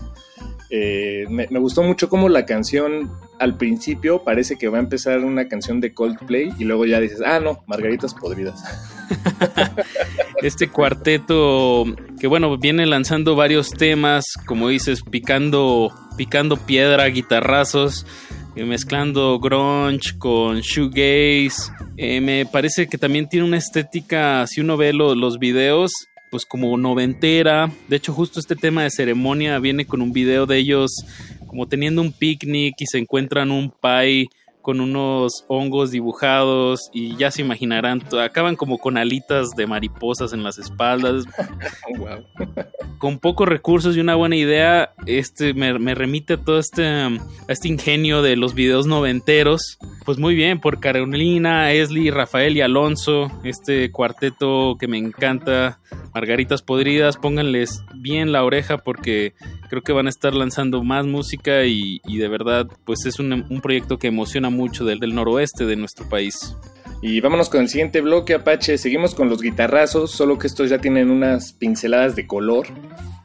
Eh, me, me gustó mucho cómo la canción al principio parece que va a empezar una canción de Coldplay y luego ya dices, ah, no, Margaritas Podridas. Este cuarteto que bueno, viene lanzando varios temas, como dices, picando, picando piedra, guitarrazos, eh, mezclando grunge con shoegaze. Eh, me parece que también tiene una estética, si uno ve lo- los videos, pues como noventera. De hecho, justo este tema de ceremonia viene con un video de ellos como teniendo un picnic y se encuentran un pie con unos hongos dibujados y ya se imaginarán, acaban como con alitas de mariposas en las espaldas. Con pocos recursos y una buena idea, este me, me remite a todo este, a este ingenio de los videos noventeros. Pues muy bien, por Carolina, Esli, Rafael y Alonso, este cuarteto que me encanta, Margaritas Podridas, pónganles bien la oreja porque creo que van a estar lanzando más música y, y de verdad, pues es un, un proyecto que emociona mucho del, del noroeste de nuestro país. Y vámonos con el siguiente bloque, Apache. Seguimos con los guitarrazos, solo que estos ya tienen unas pinceladas de color.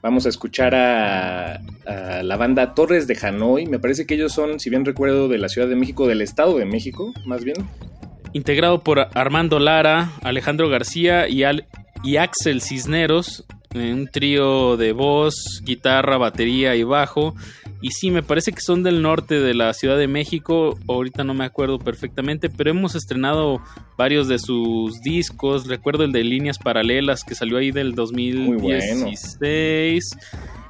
Vamos a escuchar a, a la banda Torres de Hanoi. Me parece que ellos son, si bien recuerdo, de la Ciudad de México, del Estado de México, más bien. integrado por Armando Lara, Alejandro García y, Al- y Axel Cisneros, un trío de voz, guitarra, batería y bajo. Y sí, me parece que son del norte de la Ciudad de México, ahorita no me acuerdo perfectamente, pero hemos estrenado varios de sus discos, recuerdo el de Líneas Paralelas que salió ahí del 2016.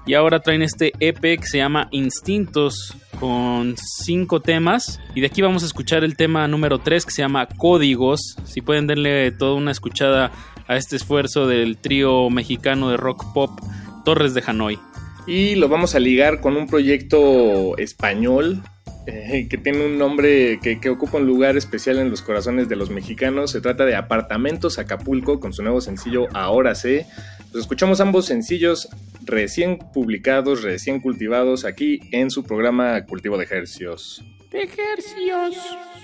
Y ahora traen este EP que se llama Instintos con cinco temas. Y de aquí vamos a escuchar el tema número 3 que se llama Códigos. Si pueden darle toda una escuchada a este esfuerzo del trío mexicano de rock pop Torres de Hanoi. Y lo vamos a ligar con un proyecto español eh, que tiene un nombre que, que ocupa un lugar especial en los corazones de los mexicanos. Se trata de Apartamentos Acapulco con su nuevo sencillo Ahora sé. Escuchamos ambos sencillos recién publicados, recién cultivados aquí en su programa Cultivo de Ejercios. Ejercicios. Códigos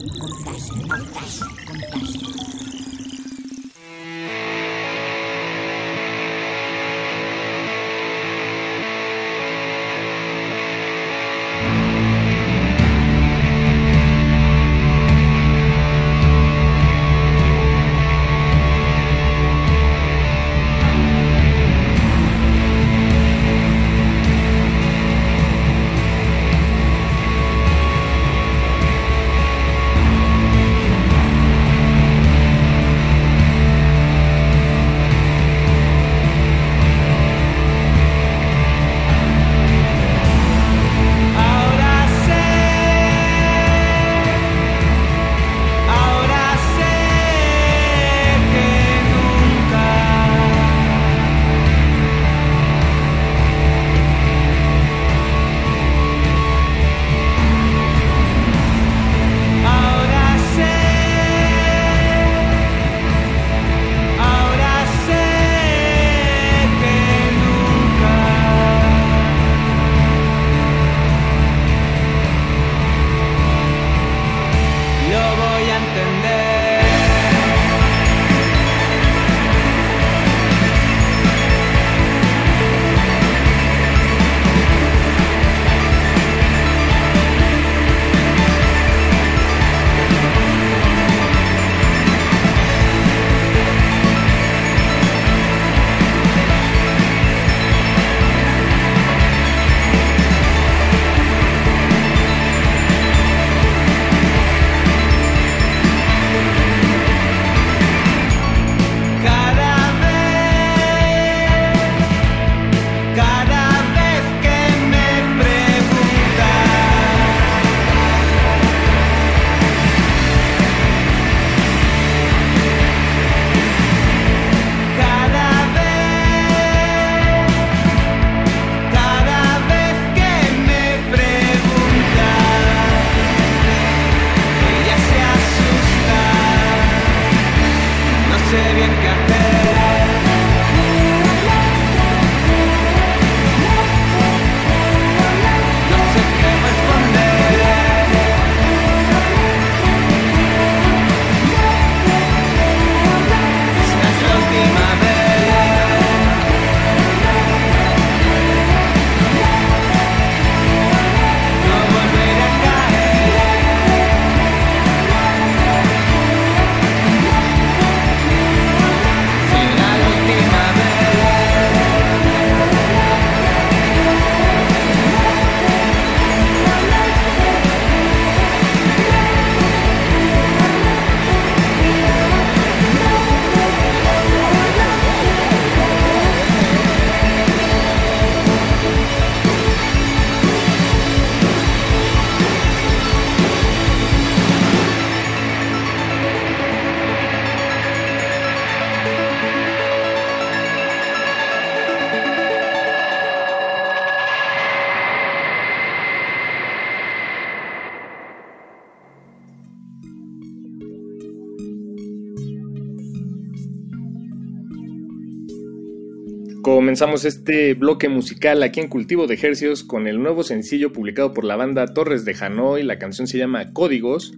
Comenzamos este bloque musical aquí en Cultivo de Ejercios con el nuevo sencillo publicado por la banda Torres de Hanoi. La canción se llama Códigos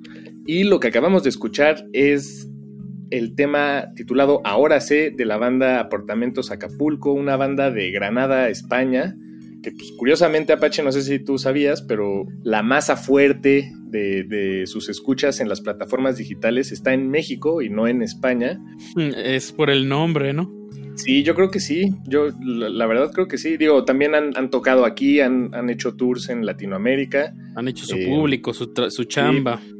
y lo que acabamos de escuchar es el tema titulado Ahora sé de la banda Apartamentos Acapulco, una banda de Granada, España, que pues, curiosamente Apache, no sé si tú sabías, pero la masa fuerte de, de sus escuchas en las plataformas digitales está en México y no en España. Es por el nombre, ¿no? Sí, yo creo que sí. Yo la, la verdad creo que sí. Digo, también han, han tocado aquí, han, han, hecho tours en Latinoamérica. Han hecho su eh, público, su, su chamba. Sí,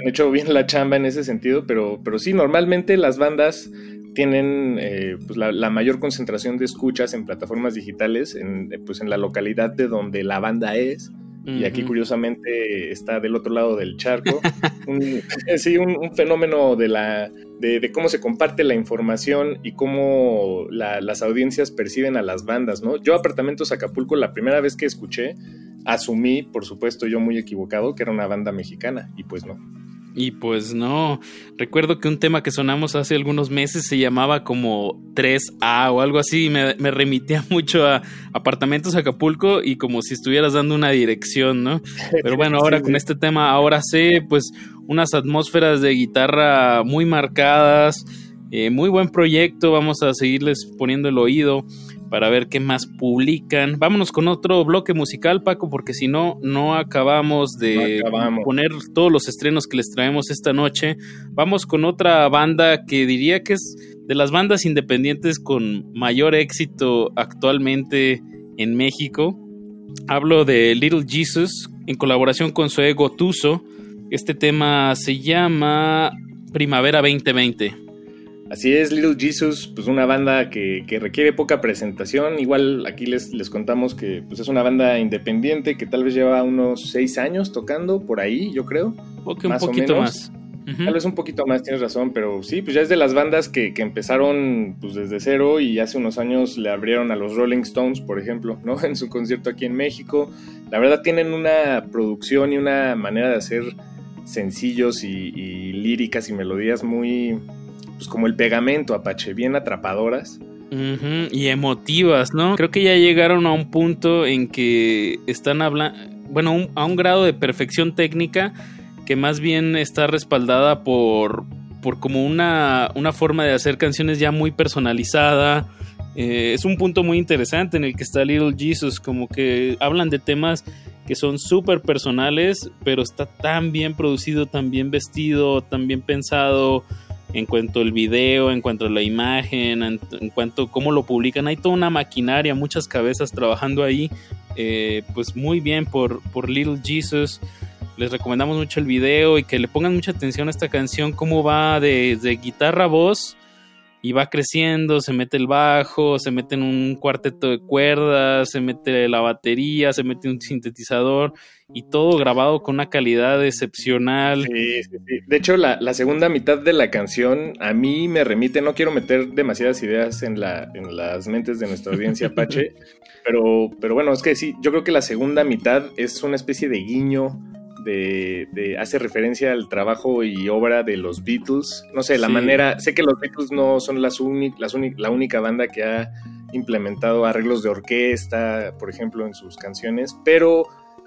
han hecho bien la chamba en ese sentido, pero, pero sí, normalmente las bandas tienen eh, pues la, la, mayor concentración de escuchas en plataformas digitales, en, pues en la localidad de donde la banda es. Uh -huh. Y aquí curiosamente está del otro lado del charco. un, sí, un, un, fenómeno de, la, de, de, cómo se comparte la información y cómo la, las audiencias perciben a las bandas, ¿no? Yo Apartamentos Acapulco, la primera vez que escuché, asumí, por supuesto yo muy equivocado, que era una banda mexicana y pues no. Y pues no, recuerdo que un tema que sonamos hace algunos meses se llamaba como 3A o algo así, me, me remitía mucho a Apartamentos Acapulco y como si estuvieras dando una dirección, ¿no? Pero bueno, ahora con este tema, ahora sé, pues unas atmósferas de guitarra muy marcadas, eh, muy buen proyecto, vamos a seguirles poniendo el oído para ver qué más publican. Vámonos con otro bloque musical, Paco, porque si no, no acabamos de poner todos los estrenos que les traemos esta noche. Vamos con otra banda que diría que es de las bandas independientes con mayor éxito actualmente en México. Hablo de Little Jesus en colaboración con su ego Tuso. Este tema se llama Primavera 2020. Así es, Little Jesus, pues una banda que, requiere poca presentación. Igual aquí les, les contamos que pues es una banda independiente que tal vez lleva unos seis años tocando por ahí, yo creo. un poquito más. Tal vez un poquito más, tienes razón, pero sí, pues ya es de las bandas que, que, empezaron pues desde cero y hace unos años le abrieron a los Rolling Stones, por ejemplo, ¿no? En su concierto aquí en México. La verdad tienen una producción y una manera de hacer sencillos y líricas y melodías muy, pues como el pegamento Apache, bien atrapadoras. Y emotivas, ¿no? Creo que ya llegaron a un punto en que están hablando, bueno, a un grado de perfección técnica que más bien está respaldada por, por como una, una forma de hacer canciones ya muy personalizada. Eh, es un punto muy interesante en el que está Little Jesus, como que hablan de temas que son súper personales, pero está tan bien producido, tan bien vestido, tan bien pensado en cuanto al video, en cuanto la imagen, en, cuanto a cómo lo publican. Hay toda una maquinaria, muchas cabezas trabajando ahí. Eh, pues muy bien por, por Little Jesus. Les recomendamos mucho el video y que le pongan mucha atención a esta canción, cómo va de, de guitarra a voz y va creciendo, se mete el bajo, se mete en un cuarteto de cuerdas, se mete la batería, se mete un sintetizador y todo grabado con una calidad excepcional. Sí, sí, sí. De hecho, la, segunda mitad de la canción a mí me remite, no quiero meter demasiadas ideas en, la, en las mentes de nuestra audiencia Apache, pero, pero bueno, es que sí, yo creo que la segunda mitad es una especie de guiño de, hace referencia al trabajo y obra de los Beatles. No sé, la manera, sé que los Beatles no son las, las la única banda que ha implementado arreglos de orquesta, por ejemplo, en sus canciones, pero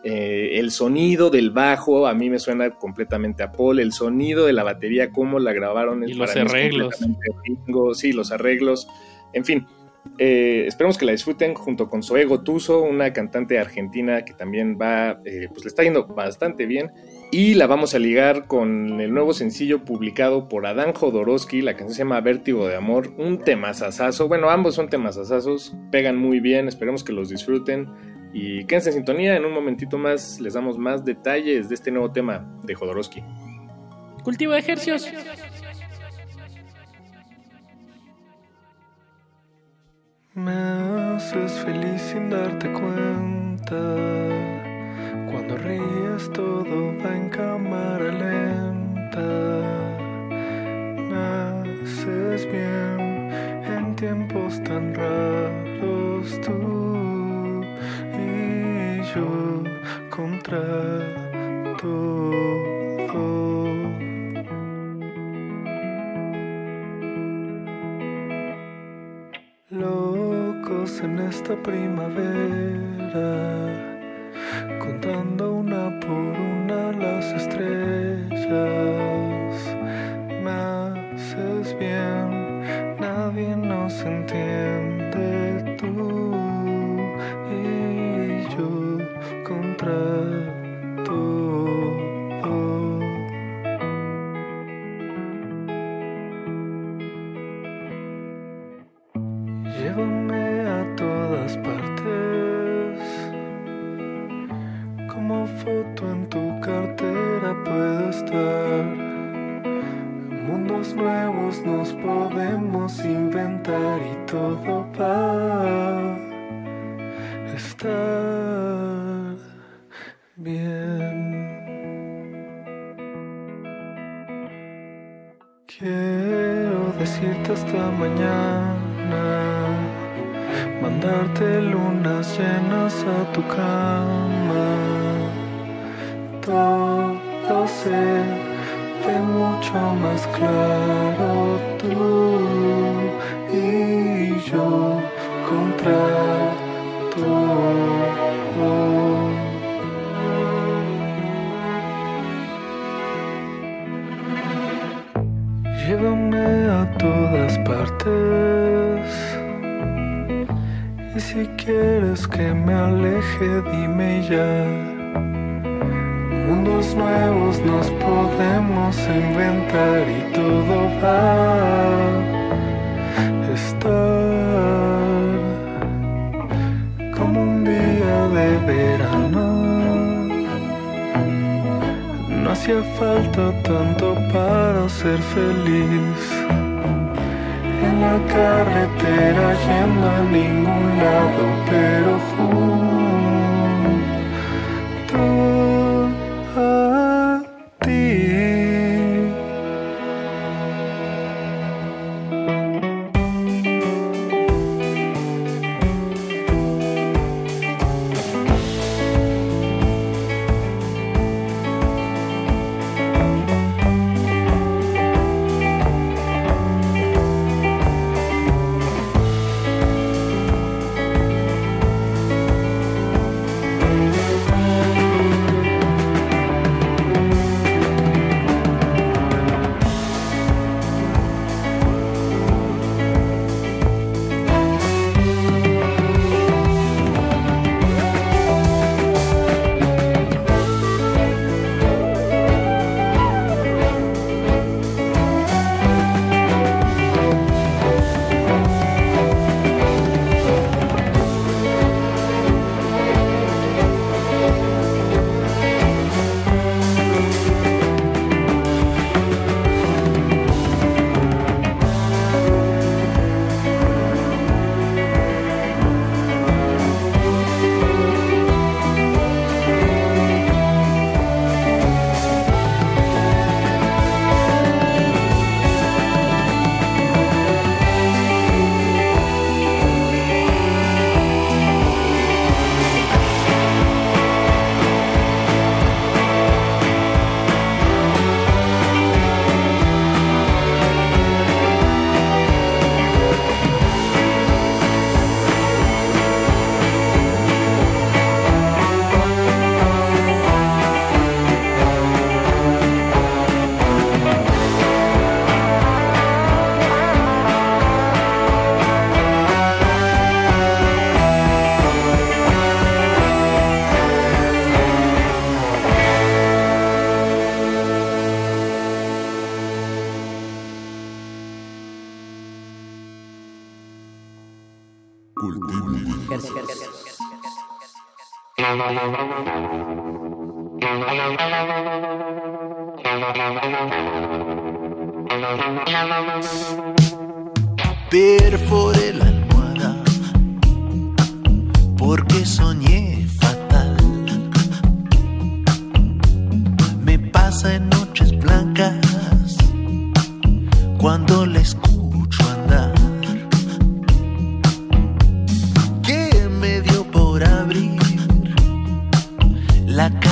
eh, el sonido del bajo a mí me suena completamente a Paul, el sonido de la batería, cómo la grabaron. Y los arreglos. sí, los arreglos. En fin, eh, esperemos que la disfruten junto con Soego Tuso, una cantante argentina que también va, eh, pues le está yendo bastante bien. Y la vamos a ligar con el nuevo sencillo publicado por Adán Jodorowsky, la canción se llama Vértigo de Amor, un temazazazo. Bueno, ambos son temazazazos, pegan muy bien, esperemos que los disfruten. Y quédense en sintonía, en un momentito más les damos más detalles de este nuevo tema de Jodorowsky. Cultivo de ejercicios. Me haces feliz sin darte cuenta. Cuando ríes todo va en cámara lenta. Me haces bien en tiempos tan raros contra todo. en esta primavera, Mm-hmm. La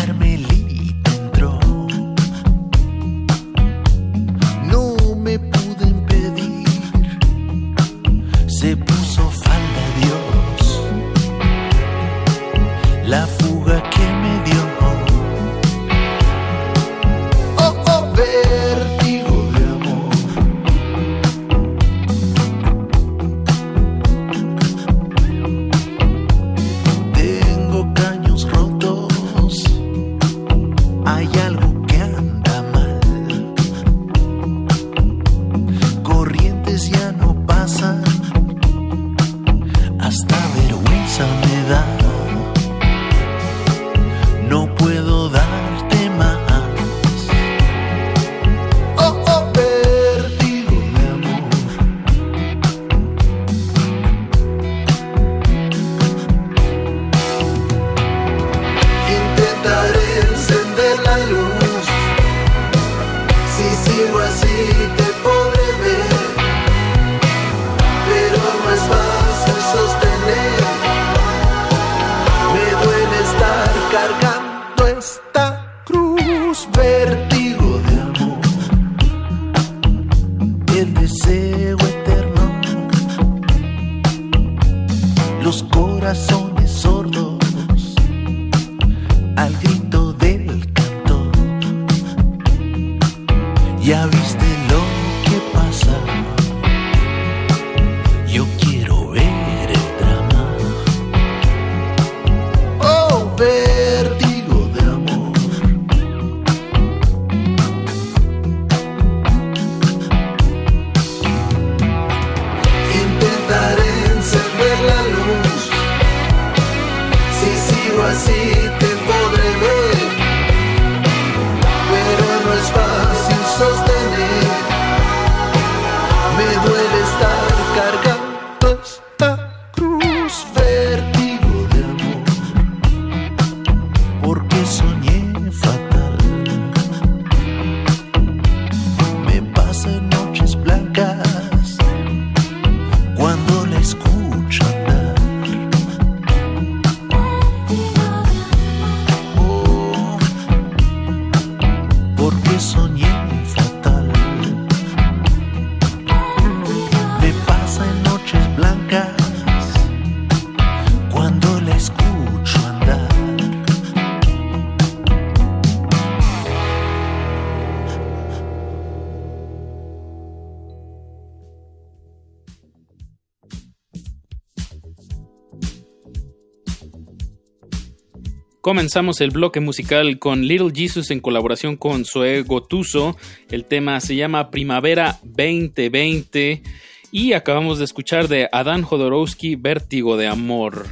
Comenzamos el bloque musical con Little Jesus en colaboración con Zoe Gotuso. El tema se llama Primavera 2020 y acabamos de escuchar de Adán Jodorowsky Vértigo de Amor.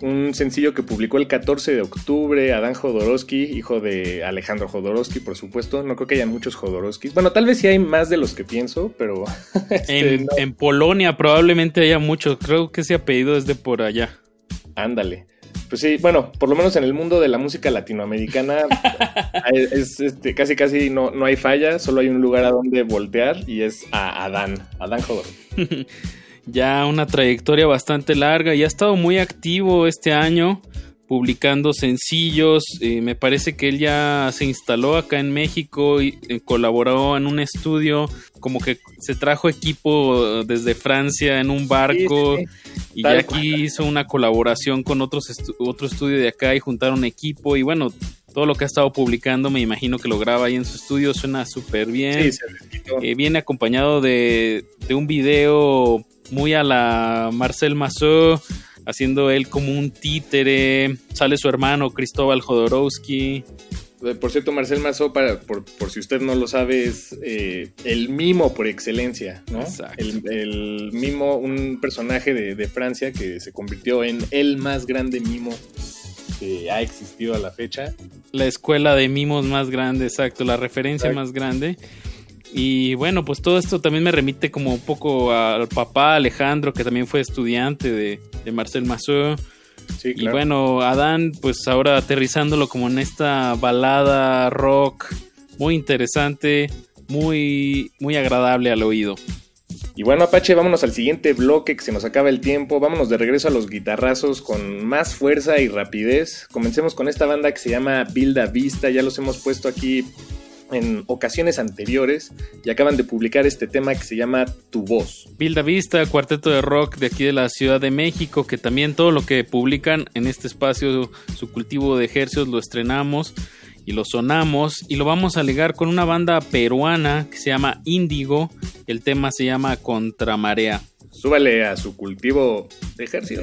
Un sencillo que publicó el 14 de octubre Adán Jodorowsky, hijo de Alejandro Jodorowsky, por supuesto. No creo que haya muchos Jodorowskis. Bueno, tal vez sí hay más de los que pienso, pero... este, En, no. en Polonia probablemente haya muchos. Creo que ese apellido es de por allá. Ándale. Pues sí, bueno, por lo menos en el mundo de la música latinoamericana es, es, este, casi casi no, no hay falla, solo hay un lugar a donde voltear y es a Adán, Adán Jodorowsky. ya una trayectoria bastante larga y ha estado muy activo este año publicando sencillos. Eh, me parece que él ya se instaló acá en México y eh, colaboró en un estudio, como que se trajo equipo desde Francia en un barco Sí, sí, sí. y Tal ya aquí hizo una colaboración con otros estu- otro estudio de acá y juntaron equipo y bueno. Todo lo que ha estado publicando, me imagino que lo graba ahí en su estudio, suena súper bien. Sí. Eh, viene acompañado de, de un video muy a la Marcel Massot, haciendo él como un títere. Sale su hermano Cristóbal Jodorowsky. Eh, Por cierto, Marcel Mazó, para, por, por si usted no lo sabe, es eh, el mimo por excelencia, ¿no? Exacto. El, el mimo, un personaje de, de Francia que se convirtió en el más grande mimo que ha existido a la fecha. La escuela de mimos más grande, exacto, la referencia Exacto. más grande. Y bueno, pues todo esto también me remite como un poco al papá Alejandro, que también fue estudiante de, de Marcel Massot. Sí, Y claro. bueno, Adán, pues ahora aterrizándolo como en esta balada rock muy interesante, muy, muy agradable al oído. Y bueno, Apache, vámonos al siguiente bloque que se nos acaba el tiempo. Vámonos de regreso a los guitarrazos con más fuerza y rapidez. Comencemos con esta banda que se llama Bilda Vista. Ya los hemos puesto aquí en ocasiones anteriores y acaban de publicar este tema que se llama Tu Voz. Bilda Vista, cuarteto de rock de aquí de la Ciudad de México, que también todo lo que publican en este espacio, su cultivo de ejercicios, lo estrenamos y lo sonamos y lo vamos a ligar con una banda peruana que se llama Índigo. El tema se llama Contramarea. Súbale a su cultivo de ejército.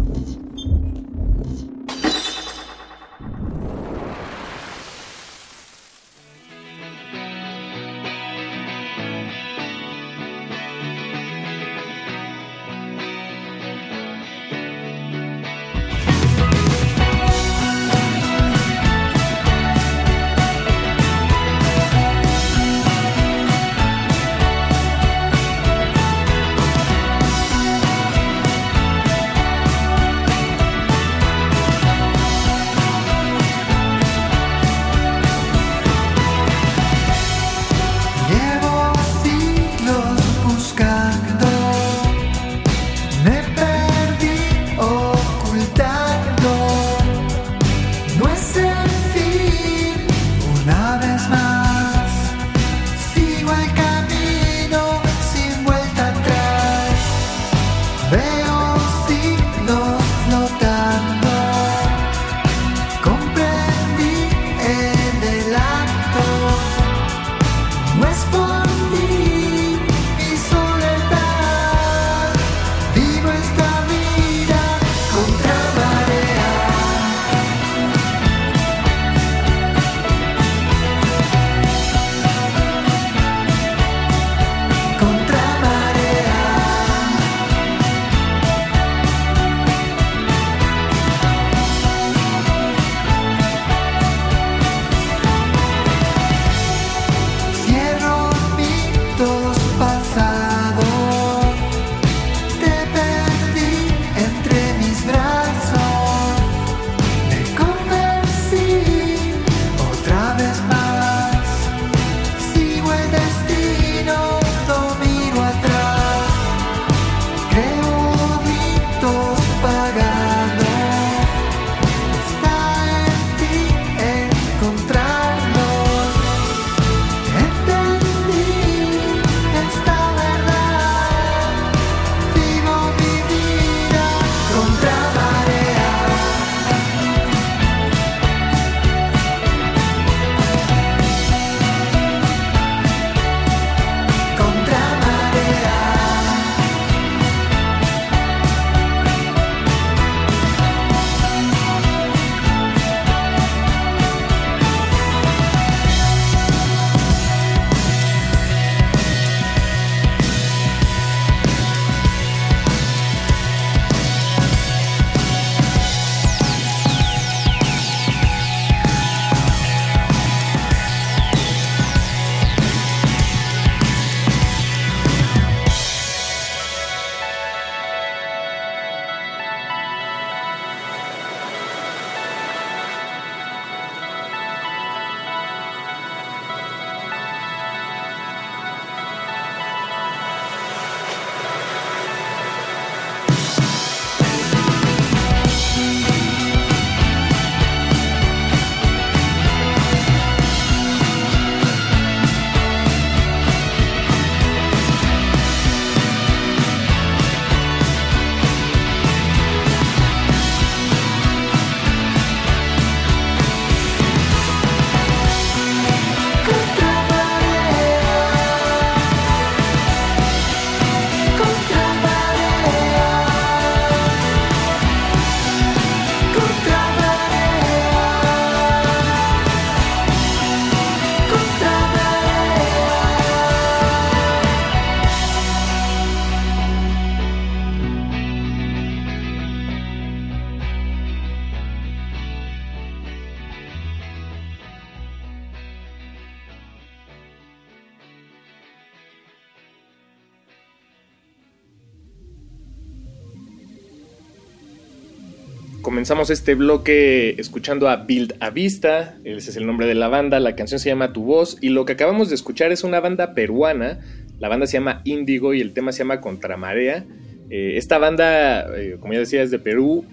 Comenzamos este bloque escuchando a Build a Vista, ese es el nombre de la banda, la canción se llama Tu Voz y lo que acabamos de escuchar es una banda peruana, la banda se llama Índigo y el tema se llama Contramarea. Eh, esta banda, eh, como ya decía, es de Perú,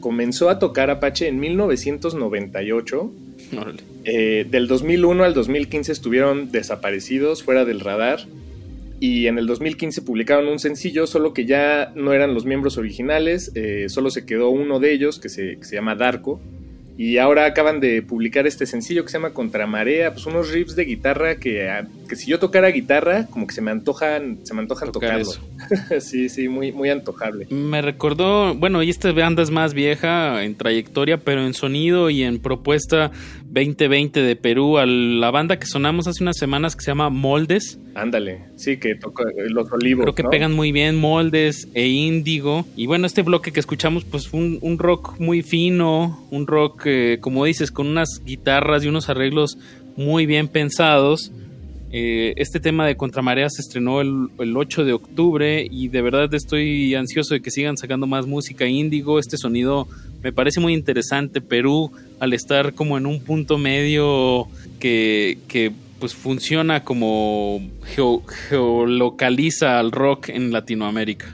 comenzó a tocar Apache en 1998. Eh, del 2001 al 2015 estuvieron desaparecidos, fuera del radar. Y en el 2015 publicaron un sencillo, solo que ya no eran los miembros originales, eh, solo se quedó uno de ellos que se, que se llama Darko. Y ahora acaban de publicar este sencillo que se llama Contramarea, pues unos riffs de guitarra que a, que si yo tocara guitarra, como que se me antojan, se me antojan Tocar tocarlo. sí, sí, muy, muy antojable. Me recordó, bueno, y esta banda es más vieja en trayectoria, pero en sonido y en propuesta 2020 de Perú, a la banda que sonamos hace unas semanas que se llama Moldes. Ándale, sí, que toca los olivos. Creo que ¿no? pegan muy bien Moldes e Índigo. Y bueno, este bloque que escuchamos, pues un, un rock muy fino, un rock, eh, como dices, con unas guitarras y unos arreglos muy bien pensados. Eh, este tema de Contramarea se estrenó el, el 8 de octubre y de verdad estoy ansioso de que sigan sacando más música índigo. Este sonido me parece muy interesante. Perú, al estar como en un punto medio que, que pues funciona como geo- geolocaliza al rock en Latinoamérica.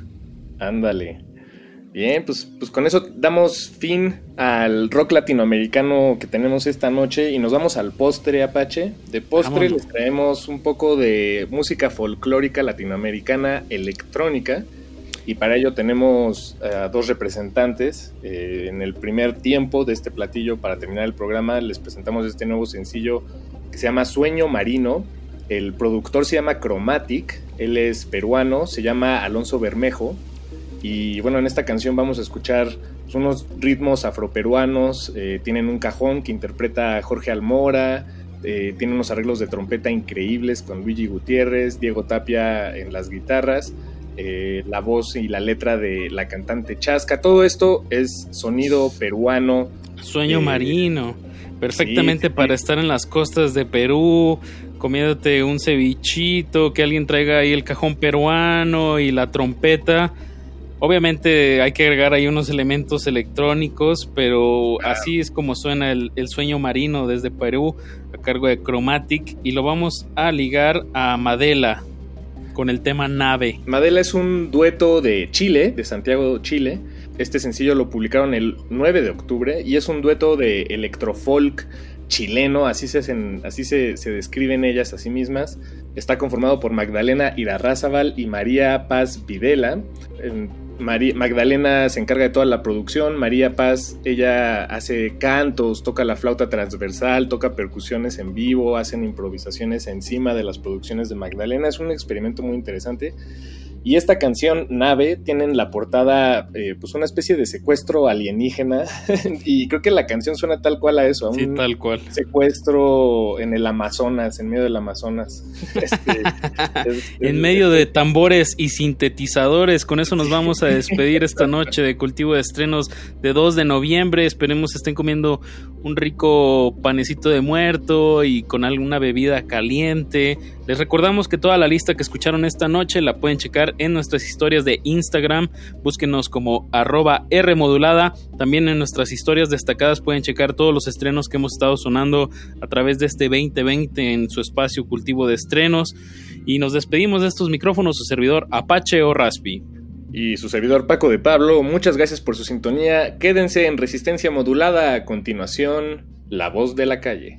Ándale. Bien, pues, pues con eso damos fin al rock latinoamericano que tenemos esta noche y nos vamos al postre, Apache. De postre Vámonos. les traemos un poco de música folclórica latinoamericana electrónica y para ello tenemos a dos representantes. Eh, en el primer tiempo de este platillo, para terminar el programa, les presentamos este nuevo sencillo que se llama Sueño Marino. El productor se llama Chromatic, él es peruano, se llama Alonso Bermejo. Y bueno, en esta canción vamos a escuchar unos ritmos afroperuanos, eh, tienen un cajón que interpreta Jorge Almora, eh, tiene unos arreglos de trompeta increíbles con Luigi Gutiérrez, Diego Tapia en las guitarras, eh, la voz y la letra de la cantante Chasca, todo esto es sonido peruano. Sueño Eh, marino. Perfectamente sí, sí. para estar en las costas de Perú, comiéndote un cevichito, que alguien traiga ahí el cajón peruano y la trompeta. Obviamente hay que agregar ahí unos elementos electrónicos, pero así es como suena el, el sueño marino desde Perú a cargo de Chromatic y lo vamos a ligar a Madela con el tema nave. Madela es un dueto de Chile, de Santiago, Chile. Este sencillo lo publicaron el 9 de octubre y es un dueto de electrofolk chileno, así se, hacen- así se, se describen ellas a sí mismas. Está conformado por Magdalena Irarrázaval y María Paz Videla. Mari- Magdalena se encarga de toda la producción, María Paz, ella hace cantos, toca la flauta transversal, toca percusiones en vivo, hacen improvisaciones encima de las producciones de Magdalena. Es un experimento muy interesante. Y esta canción, Nave, tiene en la portada eh, pues una especie de secuestro alienígena. y creo que la canción suena tal cual a eso, a un Sí, tal cual. secuestro en el Amazonas, en medio del Amazonas. Este, es- En medio de tambores y sintetizadores, con eso nos vamos a despedir esta noche de cultivo de estrenos de 2 de noviembre. Esperemos estén comiendo un rico panecito de muerto y con alguna bebida caliente. Les recordamos que toda la lista que escucharon esta noche la pueden checar en nuestras historias de Instagram. Búsquenos como arroba Rmodulada. También en nuestras historias destacadas pueden checar todos los estrenos que hemos estado sonando a través de este 2020 en su espacio cultivo de estrenos. Y nos despedimos de estos micrófonos, su servidor Apache o Raspi. Y su servidor Paco de Pablo, muchas gracias por su sintonía. Quédense en resistencia modulada. A continuación, La Voz de la Calle.